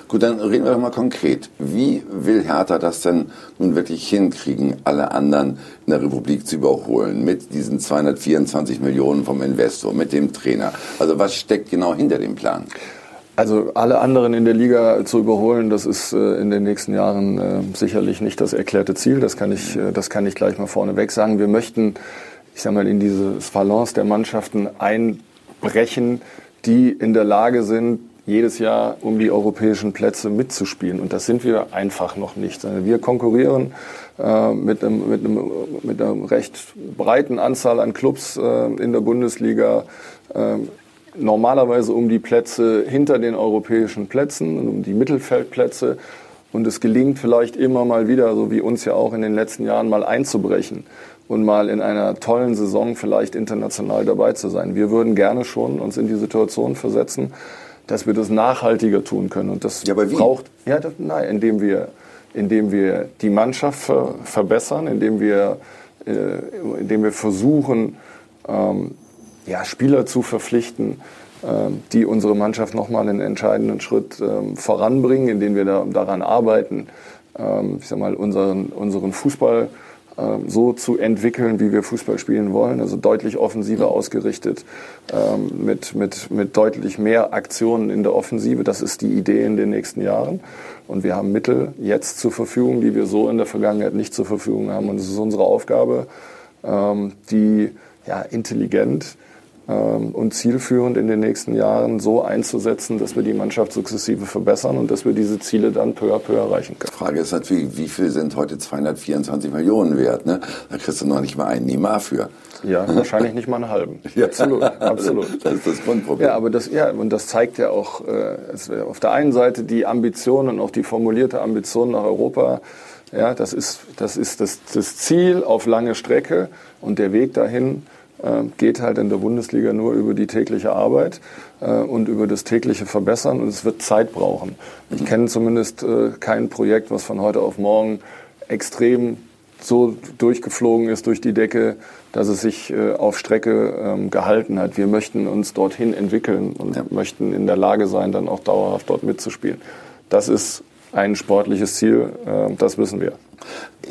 Gut, dann reden wir doch mal konkret. Wie will Hertha das denn nun wirklich hinkriegen, alle anderen in der Republik zu überholen mit diesen 224 Millionen vom Investor, mit dem Trainer? Also was steckt genau hinter dem Plan? Also alle anderen in der Liga zu überholen, das ist äh, in den nächsten Jahren äh, sicherlich nicht das erklärte Ziel. Das kann ich, äh, das kann ich gleich mal vorneweg sagen. Wir möchten, ich sage mal, in dieses Balance der Mannschaften einbrechen, die in der Lage sind, jedes Jahr um die europäischen Plätze mitzuspielen. Und das sind wir einfach noch nicht. Wir konkurrieren äh, mit, einem, mit, einem, mit einer recht breiten Anzahl an Clubs äh, in der Bundesliga. Äh, normalerweise um die Plätze hinter den europäischen Plätzen, um die Mittelfeldplätze. Und es gelingt vielleicht immer mal wieder, so wie uns ja auch in den letzten Jahren, mal einzubrechen und mal in einer tollen Saison vielleicht international dabei zu sein. Wir würden gerne schon uns in die Situation versetzen, dass wir das nachhaltiger tun können. Und das ja, braucht, ja, das, nein, indem wir, indem wir die Mannschaft ver, verbessern, indem wir, äh, indem wir versuchen, ähm, ja, Spieler zu verpflichten, ähm, die unsere Mannschaft nochmal einen entscheidenden Schritt ähm, voranbringen, indem wir da, daran arbeiten, ähm, ich sag mal, unseren, unseren Fußball so zu entwickeln, wie wir Fußball spielen wollen, also deutlich offensiver ausgerichtet, mit, mit, mit deutlich mehr Aktionen in der Offensive. Das ist die Idee in den nächsten Jahren. Und wir haben Mittel jetzt zur Verfügung, die wir so in der Vergangenheit nicht zur Verfügung haben. Und es ist unsere Aufgabe, die ja, intelligent und zielführend in den nächsten Jahren so einzusetzen, dass wir die Mannschaft sukzessive verbessern und dass wir diese Ziele dann peu à peu erreichen können. Die Frage ist natürlich, wie viel sind heute 224 Millionen wert? Ne? Da kriegst du noch nicht mal einen Neymar für. Ja, wahrscheinlich nicht mal einen halben. (laughs) Ja. Absolut, absolut. (laughs) Das ist das Grundproblem. Ja, aber das, ja, und das zeigt ja auch äh, auf der einen Seite die Ambition und auch die formulierte Ambition nach Europa. Ja, das ist, das ist das, das Ziel auf lange Strecke und der Weg dahin geht halt in der Bundesliga nur über die tägliche Arbeit äh, und über das tägliche Verbessern und es wird Zeit brauchen. Ich kenne zumindest äh, kein Projekt, was von heute auf morgen extrem so durchgeflogen ist durch die Decke, dass es sich auf Strecke ähm, gehalten hat. Wir möchten uns dorthin entwickeln und ja. möchten in der Lage sein, dann auch dauerhaft dort mitzuspielen. Das ist ein sportliches Ziel, das wissen wir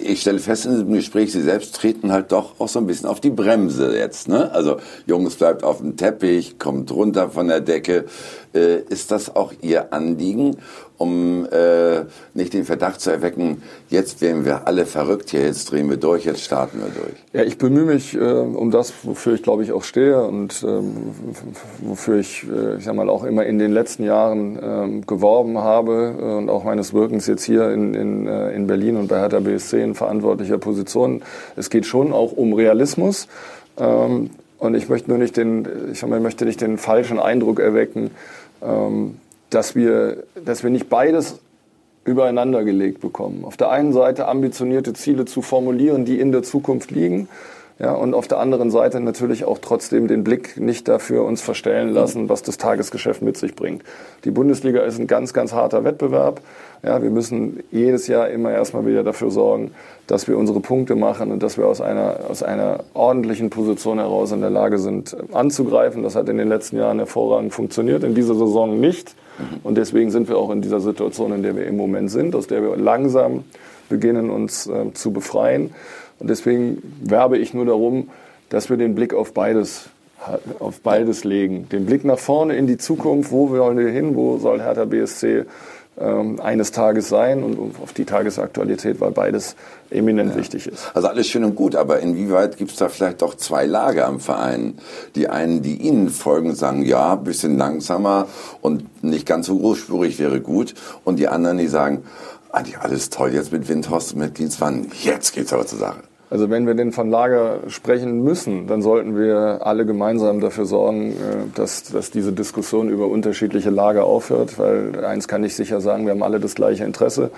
ich stelle fest in diesem Gespräch, Sie selbst treten halt doch auch so ein bisschen auf die Bremse jetzt. Ne? Also Jungs bleibt auf dem Teppich, kommt runter von der Decke. Äh, ist das auch Ihr Anliegen, um äh, nicht den Verdacht zu erwecken, jetzt werden wir alle verrückt hier, jetzt drehen wir durch, jetzt starten wir durch? Ja, ich bemühe mich äh, um das, wofür ich glaube ich auch stehe und ähm, wofür ich, äh, ich sag mal, auch immer in den letzten Jahren ähm, geworben habe äh, und auch meines Wirkens jetzt hier in, in, äh, in Berlin und bei Hertha BSC in verantwortlicher Position. Es geht schon auch um Realismus. Ähm, und ich möchte nur nicht den, ich möchte nicht den falschen Eindruck erwecken, ähm, dass wir, dass wir nicht beides übereinander gelegt bekommen. Auf der einen Seite ambitionierte Ziele zu formulieren, die in der Zukunft liegen. Ja, und auf der anderen Seite natürlich auch trotzdem den Blick nicht dafür uns verstellen lassen, was das Tagesgeschäft mit sich bringt. Die Bundesliga ist ein ganz, ganz harter Wettbewerb. Ja, wir müssen jedes Jahr immer erstmal wieder dafür sorgen, dass wir unsere Punkte machen und dass wir aus einer, aus einer ordentlichen Position heraus in der Lage sind, anzugreifen. Das hat in den letzten Jahren hervorragend funktioniert, in dieser Saison nicht. Und deswegen sind wir auch in dieser Situation, in der wir im Moment sind, aus der wir langsam beginnen, uns äh, zu befreien. Und deswegen werbe ich nur darum, dass wir den Blick auf beides auf beides legen. Den Blick nach vorne in die Zukunft, wo wollen wir hin, wo soll Hertha BSC eines Tages sein und auf die Tagesaktualität, weil beides eminent ja. wichtig ist. Also alles schön und gut, aber inwieweit gibt es da vielleicht doch zwei Lager am Verein? Die einen, die Ihnen folgen, sagen, ja, bisschen langsamer und nicht ganz so großspurig wäre gut. Und die anderen, die sagen, eigentlich alles toll jetzt mit Windhorst und mit Dienstmann, jetzt geht's aber zur Sache. Also wenn wir denn von Lager sprechen müssen, dann sollten wir alle gemeinsam dafür sorgen, äh, dass, dass diese Diskussion über unterschiedliche Lager aufhört, weil eins kann ich sicher sagen, wir haben alle das gleiche Interesse.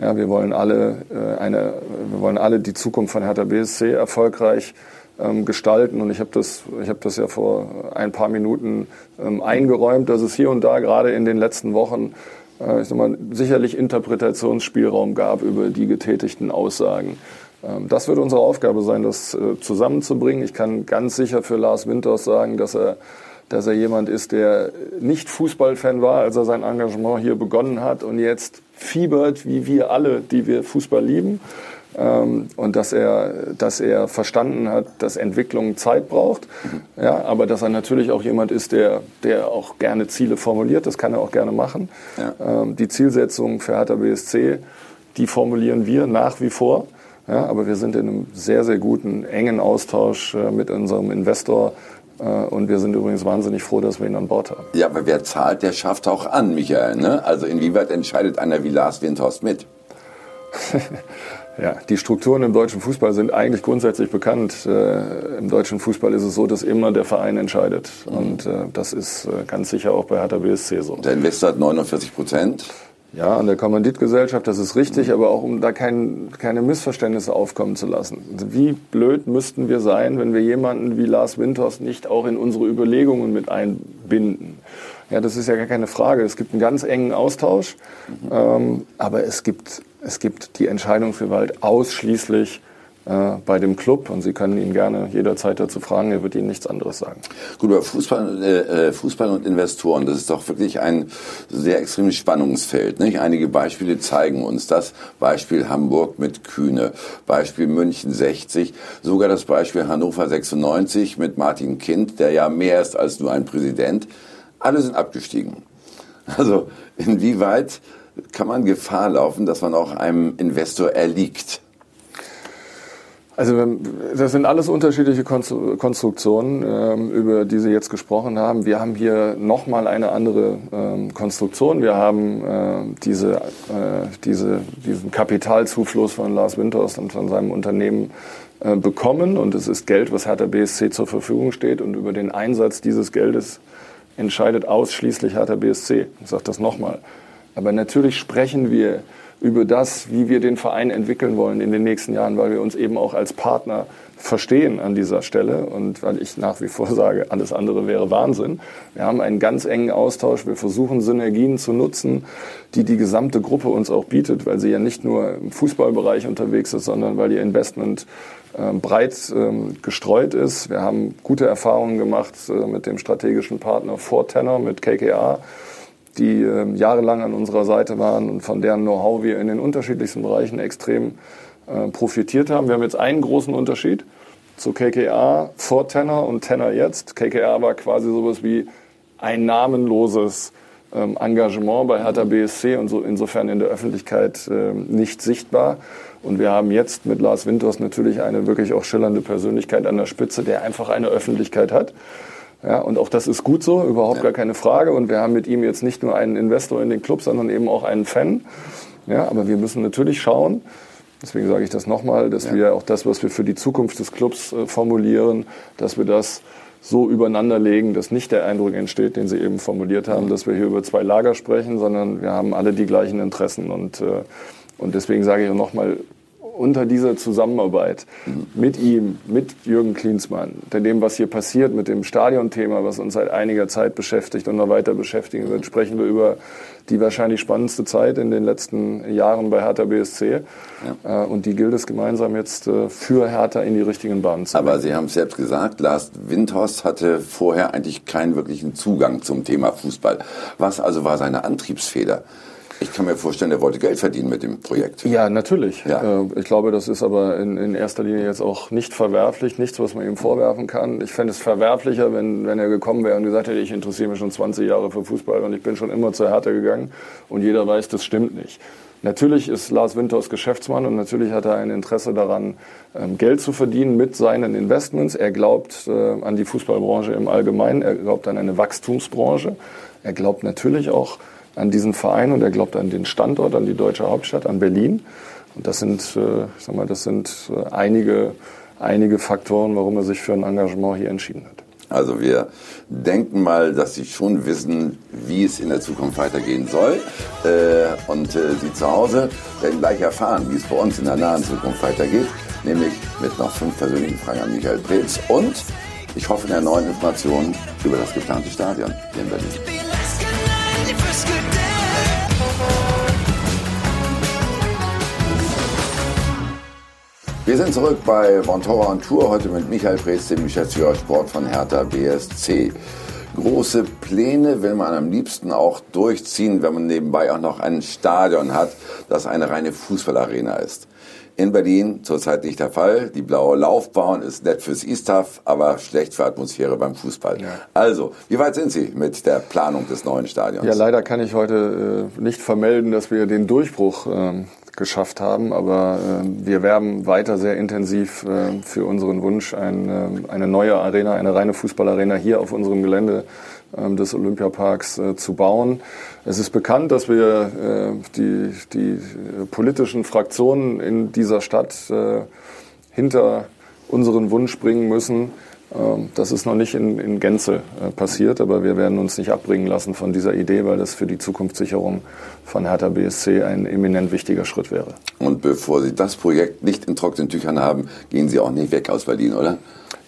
Ja, wir wollen alle äh, eine, wir wollen alle die Zukunft von Hertha BSC erfolgreich ähm, gestalten. Und ich habe das, ich habe das ja vor ein paar Minuten ähm, eingeräumt, dass es hier und da gerade in den letzten Wochen äh, ich sag mal, sicherlich Interpretationsspielraum gab über die getätigten Aussagen. Ähm, das wird unsere Aufgabe sein, das äh, zusammenzubringen. Ich kann ganz sicher für Lars Winters sagen, dass er dass er jemand ist, der nicht Fußballfan war, als er sein Engagement hier begonnen hat und jetzt fiebert, wie wir alle, die wir Fußball lieben. Ähm, und dass er, dass er verstanden hat, dass Entwicklung Zeit braucht. Ja, aber dass er natürlich auch jemand ist, der, der auch gerne Ziele formuliert. Das kann er auch gerne machen. Ja. Ähm, die Zielsetzung für Hertha BSC, die formulieren wir nach wie vor. Ja, aber wir sind in einem sehr, sehr guten, engen Austausch äh, mit unserem Investor. Äh, und wir sind übrigens wahnsinnig froh, dass wir ihn an Bord haben. Ja, aber wer zahlt, der schafft auch an, Michael. Ne? Also inwieweit entscheidet einer wie Lars Windhorst mit? (laughs) Ja, die Strukturen im deutschen Fußball sind eigentlich grundsätzlich bekannt. Äh, Im deutschen Fußball ist es so, dass immer der Verein entscheidet. Mhm. Und äh, das ist äh, ganz sicher auch bei Hertha BSC so. Der Investor hat 49 Prozent. Ja, an der Kommanditgesellschaft, das ist richtig, mhm. aber auch um da kein, keine Missverständnisse aufkommen zu lassen. Wie blöd müssten wir sein, wenn wir jemanden wie Lars Windhorst nicht auch in unsere Überlegungen mit einbinden? Ja, das ist ja gar keine Frage. Es gibt einen ganz engen Austausch, mhm. ähm, aber es gibt, es gibt die Entscheidungsgewalt ausschließlich äh, bei dem Club und Sie können ihn gerne jederzeit dazu fragen, er wird Ihnen nichts anderes sagen. Gut, aber Fußball, äh, äh, Fußball und Investoren, das ist doch wirklich ein sehr extremes Spannungsfeld. Nicht? Einige Beispiele zeigen uns das. Beispiel Hamburg mit Kühne, Beispiel München 60, sogar das Beispiel Hannover 96 mit Martin Kind, der ja mehr ist als nur ein Präsident. Alle sind abgestiegen. Also inwieweit kann man Gefahr laufen, dass man auch einem Investor erliegt? Also das sind alles unterschiedliche Konstruktionen, ähm, über die Sie jetzt gesprochen haben. Wir haben hier nochmal eine andere ähm, Konstruktion. Wir haben diese, äh, diese, diesen Kapitalzufluss von Lars Winters und von seinem Unternehmen äh, bekommen. Und es ist Geld, was Hertha BSC zur Verfügung steht. Und über den Einsatz dieses Geldes entscheidet ausschließlich Hertha BSC. Ich sage das nochmal. Aber natürlich sprechen wir über das, wie wir den Verein entwickeln wollen in den nächsten Jahren, weil wir uns eben auch als Partner verstehen an dieser Stelle und weil ich nach wie vor sage, alles andere wäre Wahnsinn. Wir haben einen ganz engen Austausch. Wir versuchen Synergien zu nutzen, die die gesamte Gruppe uns auch bietet, weil sie ja nicht nur im Fußballbereich unterwegs ist, sondern weil ihr Investment äh, breit äh, gestreut ist. Wir haben gute Erfahrungen gemacht äh, mit dem strategischen Partner Fortenner, mit KKA die äh, jahrelang an unserer Seite waren und von deren Know-how wir in den unterschiedlichsten Bereichen extrem äh, profitiert haben. Wir haben jetzt einen großen Unterschied zu KKA vor Tenor und Tenor jetzt. KKA war quasi sowas wie ein namenloses ähm, Engagement bei Hertha BSC und so insofern in der Öffentlichkeit äh, nicht sichtbar. Und wir haben jetzt mit Lars Winters natürlich eine wirklich auch schillernde Persönlichkeit an der Spitze, der einfach eine Öffentlichkeit hat. Ja, und auch das ist gut so, überhaupt ja. gar keine Frage. Und wir haben mit ihm jetzt nicht nur einen Investor in den Club, sondern eben auch einen Fan. Ja, aber wir müssen natürlich schauen, deswegen sage ich das nochmal, dass ja. wir auch das, was wir für die Zukunft des Clubs äh, formulieren, dass wir das so übereinander legen, dass nicht der Eindruck entsteht, den Sie eben formuliert haben, dass wir hier über zwei Lager sprechen, sondern wir haben alle die gleichen Interessen. Und, äh, und deswegen sage ich nochmal, unter dieser Zusammenarbeit mit ihm, mit Jürgen Klinsmann, dem, was hier passiert, mit dem Stadionthema, was uns seit einiger Zeit beschäftigt und noch weiter beschäftigen wird, sprechen wir über die wahrscheinlich spannendste Zeit in den letzten Jahren bei Hertha BSC. Ja. Äh, und die gilt es gemeinsam jetzt äh, für Hertha in die richtigen Bahnen zu bringen. Aber Sie haben es selbst gesagt, Lars Windhorst hatte vorher eigentlich keinen wirklichen Zugang zum Thema Fußball. Was also war seine Antriebsfeder? Ich kann mir vorstellen, er wollte Geld verdienen mit dem Projekt. Ja, natürlich. Ja. Äh, ich glaube, das ist aber in, in, erster Linie jetzt auch nicht verwerflich, nichts, was man ihm vorwerfen kann. Ich fände es verwerflicher, wenn, wenn er gekommen wäre und gesagt hätte, ich interessiere mich schon 20 Jahre für Fußball und ich bin schon immer zur Härte gegangen und jeder weiß, das stimmt nicht. Natürlich ist Lars Winters Geschäftsmann und natürlich hat er ein Interesse daran, ähm, Geld zu verdienen mit seinen Investments. Er glaubt äh, an die Fußballbranche im Allgemeinen, er glaubt an eine Wachstumsbranche. Er glaubt natürlich auch an diesen Verein und er glaubt an den Standort, an die deutsche Hauptstadt, an Berlin. Und das sind, äh, ich sag mal, das sind äh, einige, einige Faktoren, warum er sich für ein Engagement hier entschieden hat. Also wir denken mal, dass Sie schon wissen, wie es in der Zukunft weitergehen soll. Äh, und Sie zu Hause werden gleich erfahren, wie es bei uns in der nahen Zukunft weitergeht. Nämlich mit noch fünf persönlichen Fragen an Michael Preetz und ich hoffe in der neuen Informationen über das geplante Stadion hier in Berlin. Wir sind zurück bei Vontora und Tour, heute mit Michael Preetz, dem Geschäftsführer Sport von Hertha BSC. Große Pläne will man am liebsten auch durchziehen, wenn man nebenbei auch noch ein Stadion hat, das eine reine Fußballarena ist. In Berlin zurzeit nicht der Fall. Die blaue Laufbahn ist nett fürs Eastaf, aber schlecht für Atmosphäre beim Fußball. Ja. Also, wie weit sind Sie mit der Planung des neuen Stadions? Ja, leider kann ich heute äh, nicht vermelden, dass wir den Durchbruch äh, geschafft haben. Aber äh, wir werben weiter sehr intensiv äh, für unseren Wunsch, ein, äh, eine neue Arena, eine reine Fußballarena hier auf unserem Gelände des Olympiaparks äh, zu bauen. Es ist bekannt, dass wir äh, die, die politischen Fraktionen in dieser Stadt äh, hinter unseren Wunsch bringen müssen, ähm, das ist noch nicht in, in Gänze äh, passiert, aber wir werden uns nicht abbringen lassen von dieser Idee, weil das für die Zukunftssicherung von Hertha BSC ein eminent wichtiger Schritt wäre. Und bevor Sie das Projekt nicht in trockenen Tüchern haben, gehen Sie auch nicht weg aus Berlin, oder?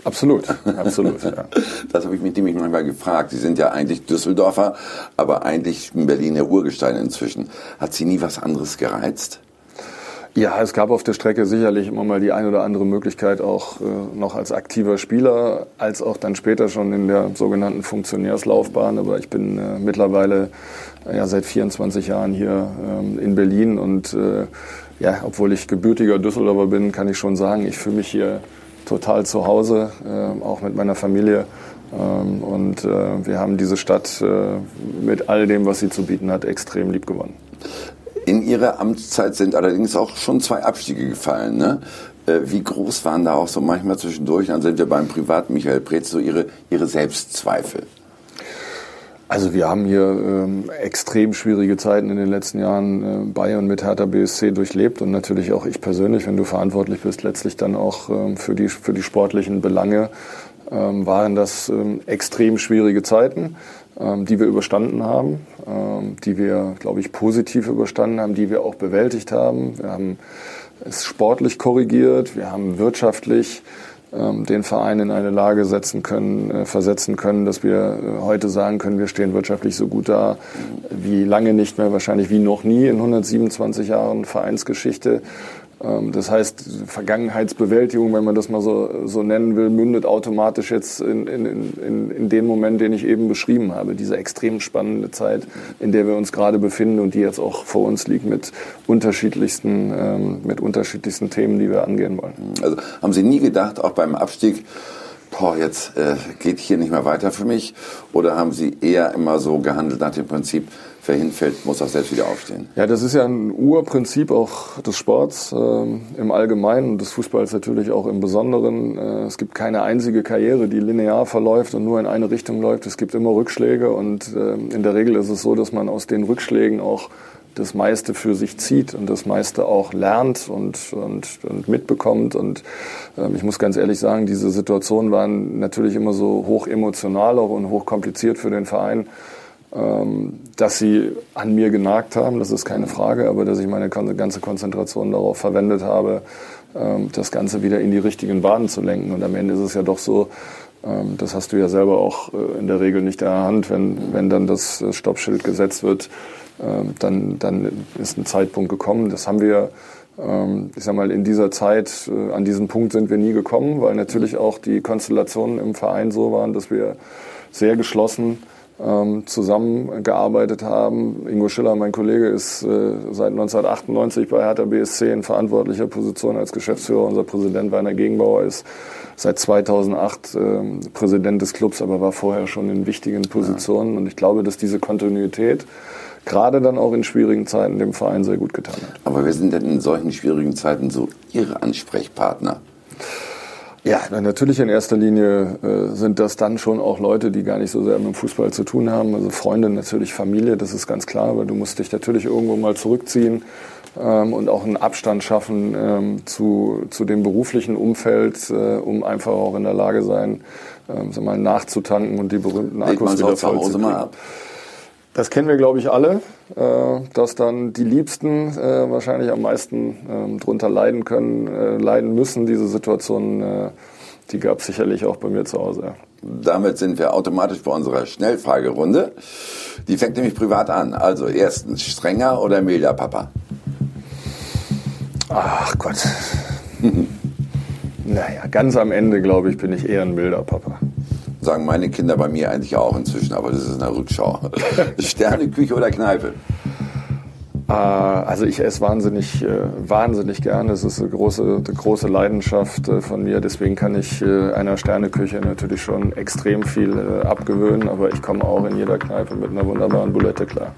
Absolut, absolut. Ja. (laughs) Das habe ich mich nämlich manchmal gefragt. Sie sind ja eigentlich Düsseldorfer, aber eigentlich ein Berliner Urgestein inzwischen. Hat Sie nie was anderes gereizt? Ja, es gab auf der Strecke sicherlich immer mal die ein oder andere Möglichkeit, auch äh, noch als aktiver Spieler, als auch dann später schon in der sogenannten Funktionärslaufbahn. Aber ich bin äh, mittlerweile äh, ja, seit 24 Jahren hier ähm, in Berlin und äh, ja, obwohl ich gebürtiger Düsseldorfer bin, kann ich schon sagen, ich fühle mich hier total zu Hause, äh, auch mit meiner Familie. Ähm, und äh, wir haben diese Stadt mit all dem, was sie zu bieten hat, extrem lieb gewonnen. In Ihrer Amtszeit sind allerdings auch schon zwei Abstiege gefallen. Ne? Äh, wie groß waren da auch so manchmal zwischendurch, dann sind wir beim privaten Michael Preetz, so Ihre, Ihre Selbstzweifel? Also wir haben hier ähm, extrem schwierige Zeiten in den letzten Jahren äh, bei und mit Hertha BSC durchlebt und natürlich auch ich persönlich, wenn du verantwortlich bist, letztlich dann auch ähm, für, die, für die sportlichen Belange, ähm, waren das ähm, extrem schwierige Zeiten die wir überstanden haben, ähm, die wir, glaube ich, positiv überstanden haben, die wir auch bewältigt haben. Wir haben es sportlich korrigiert, wir haben wirtschaftlich ähm, den Verein in eine Lage setzen können, äh, versetzen können, dass wir äh, heute sagen können, wir stehen wirtschaftlich so gut da wie lange nicht mehr, wahrscheinlich wie noch nie in 127 Jahren Vereinsgeschichte. Ähm, das heißt, Vergangenheitsbewältigung, wenn man das mal so, so nennen will, mündet automatisch jetzt in, in, in, in den Moment, den ich eben beschrieben habe. Diese extrem spannende Zeit, in der wir uns gerade befinden und die jetzt auch vor uns liegt mit unterschiedlichsten, ähm, mit unterschiedlichsten Themen, die wir angehen wollen. Also haben Sie nie gedacht, auch beim Abstieg, boah, jetzt äh, geht hier nicht mehr weiter für mich? Oder haben Sie eher immer so gehandelt nach dem Prinzip, wer hinfällt, muss auch selbst wieder aufstehen? Ja, das ist ja ein Urprinzip auch des Sports äh, im Allgemeinen und des Fußballs natürlich auch im Besonderen. Äh, es gibt keine einzige Karriere, die linear verläuft und nur in eine Richtung läuft. Es gibt immer Rückschläge und äh, in der Regel ist es so, dass man aus den Rückschlägen auch das meiste für sich zieht und das meiste auch lernt und, und, und mitbekommt. Und ähm, ich muss ganz ehrlich sagen, diese Situationen waren natürlich immer so hoch emotional auch und hoch kompliziert für den Verein, dass sie an mir genagt haben, das ist keine Frage, aber dass ich meine ganze Konzentration darauf verwendet habe, ähm, das Ganze wieder in die richtigen Bahnen zu lenken. Und am Ende ist es ja doch so, ähm, das hast du ja selber auch äh, in der Regel nicht in der Hand, wenn, wenn dann das Stoppschild gesetzt wird, ähm, dann, dann ist ein Zeitpunkt gekommen. Das haben wir, ähm, ich sag mal, in dieser Zeit, äh, an diesen Punkt sind wir nie gekommen, weil natürlich auch die Konstellationen im Verein so waren, dass wir sehr geschlossen ähm, zusammengearbeitet haben. Ingo Schiller, mein Kollege, ist äh, seit 1998 bei Hertha BSC in verantwortlicher Position als Geschäftsführer. Unser Präsident Werner Gegenbauer ist seit 2008 ähm, Präsident des Clubs, aber war vorher schon in wichtigen Positionen. Und ich glaube, dass diese Kontinuität gerade dann auch in schwierigen Zeiten dem Verein sehr gut getan hat. Aber wer sind denn in solchen schwierigen Zeiten so Ihre Ansprechpartner? Ja, natürlich in erster Linie äh, sind das dann schon auch Leute, die gar nicht so sehr mit dem Fußball zu tun haben. Also Freunde, natürlich Familie, das ist ganz klar, weil du musst dich natürlich irgendwo mal zurückziehen ähm, und auch einen Abstand schaffen ähm, zu, zu dem beruflichen Umfeld, äh, um einfach auch in der Lage sein, ähm, so mal nachzutanken und die berühmten Akkus wieder voll zu kriegen. Ab. Das kennen wir, glaube ich, alle, äh, dass dann die Liebsten äh, wahrscheinlich am meisten ähm, drunter leiden können, äh, leiden müssen. Diese Situation, die gab es sicherlich auch bei mir zu Hause. Damit sind wir automatisch bei unserer Schnellfragerunde. Die fängt nämlich privat an. Also erstens, strenger oder milder Papa? Ach Gott. (laughs) Naja, ganz am Ende, glaube ich, bin ich eher ein milder Papa. Sagen meine Kinder bei mir eigentlich auch inzwischen, aber das ist eine Rückschau. (laughs) Sterneküche oder Kneipe? Äh, also ich esse wahnsinnig, äh, wahnsinnig gerne. Es ist eine große, eine große Leidenschaft äh, von mir. Deswegen kann ich einer Sterneküche natürlich schon extrem viel abgewöhnen. Aber ich komme auch in jeder Kneipe mit einer wunderbaren Boulette klar.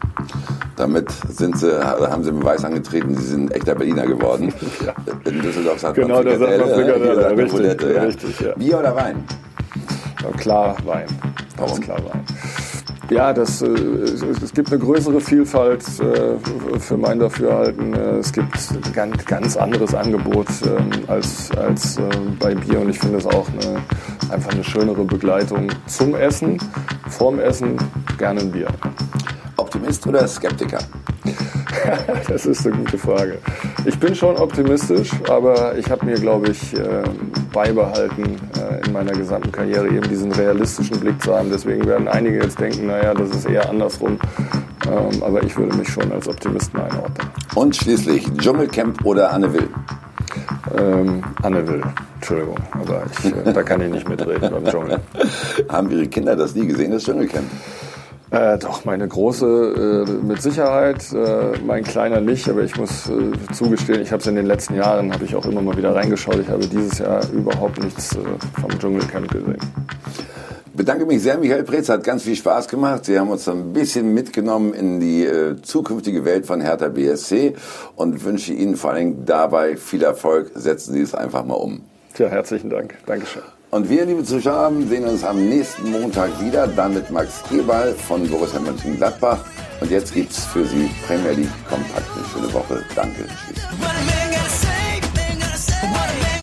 Damit sind sie, haben sie Beweis angetrieben, sie sind echter Berliner geworden. (laughs) ja. In Düsseldorf sagt genau, man Frikadelle, da sagt man Frikadelle, richtig, richtig ja. Bier oder Wein? Ja, klar Wein. Ganz klar Wein. Ja, das, äh, es gibt eine größere Vielfalt äh, für mein Dafürhalten. Äh, es gibt ein ganz, ganz anderes Angebot ähm, als, als bei Bier und ich finde es auch eine, einfach eine schönere Begleitung zum Essen. Vorm Essen gerne ein Bier. Optimist oder Skeptiker? (laughs) das ist eine gute Frage. Ich bin schon optimistisch, aber ich habe mir, glaube ich, ähm, beibehalten, äh, in meiner gesamten Karriere eben diesen realistischen Blick zu haben. Deswegen werden einige jetzt denken, naja, das ist eher andersrum. Ähm, aber ich würde mich schon als Optimisten einordnen. Und schließlich Dschungelcamp oder Anne Will? Ähm, Anne Will, Entschuldigung, aber ich, äh, da kann ich nicht mitreden beim Dschungel. (laughs) Haben Ihre Kinder das nie gesehen, das Dschungelcamp? Äh, doch, meine große äh, mit Sicherheit, äh, mein kleiner nicht, aber ich muss äh, zugestehen, ich habe es in den letzten Jahren, habe ich auch immer mal wieder reingeschaut, ich habe dieses Jahr überhaupt nichts äh, vom Dschungelcamp gesehen. Ich bedanke mich sehr, Michael Preetz, hat ganz viel Spaß gemacht. Sie haben uns ein bisschen mitgenommen in die äh, zukünftige Welt von Hertha BSC und wünsche Ihnen vor allem dabei viel Erfolg. Setzen Sie es einfach mal um. Tja, herzlichen Dank. Dankeschön. Und wir, liebe Zuschauer, sehen uns am nächsten Montag wieder, dann mit Max Gebal von Borussia Mönchengladbach. Und jetzt gibt's für Sie Premier League kompakt. Eine schöne Woche. Danke. Tschüss.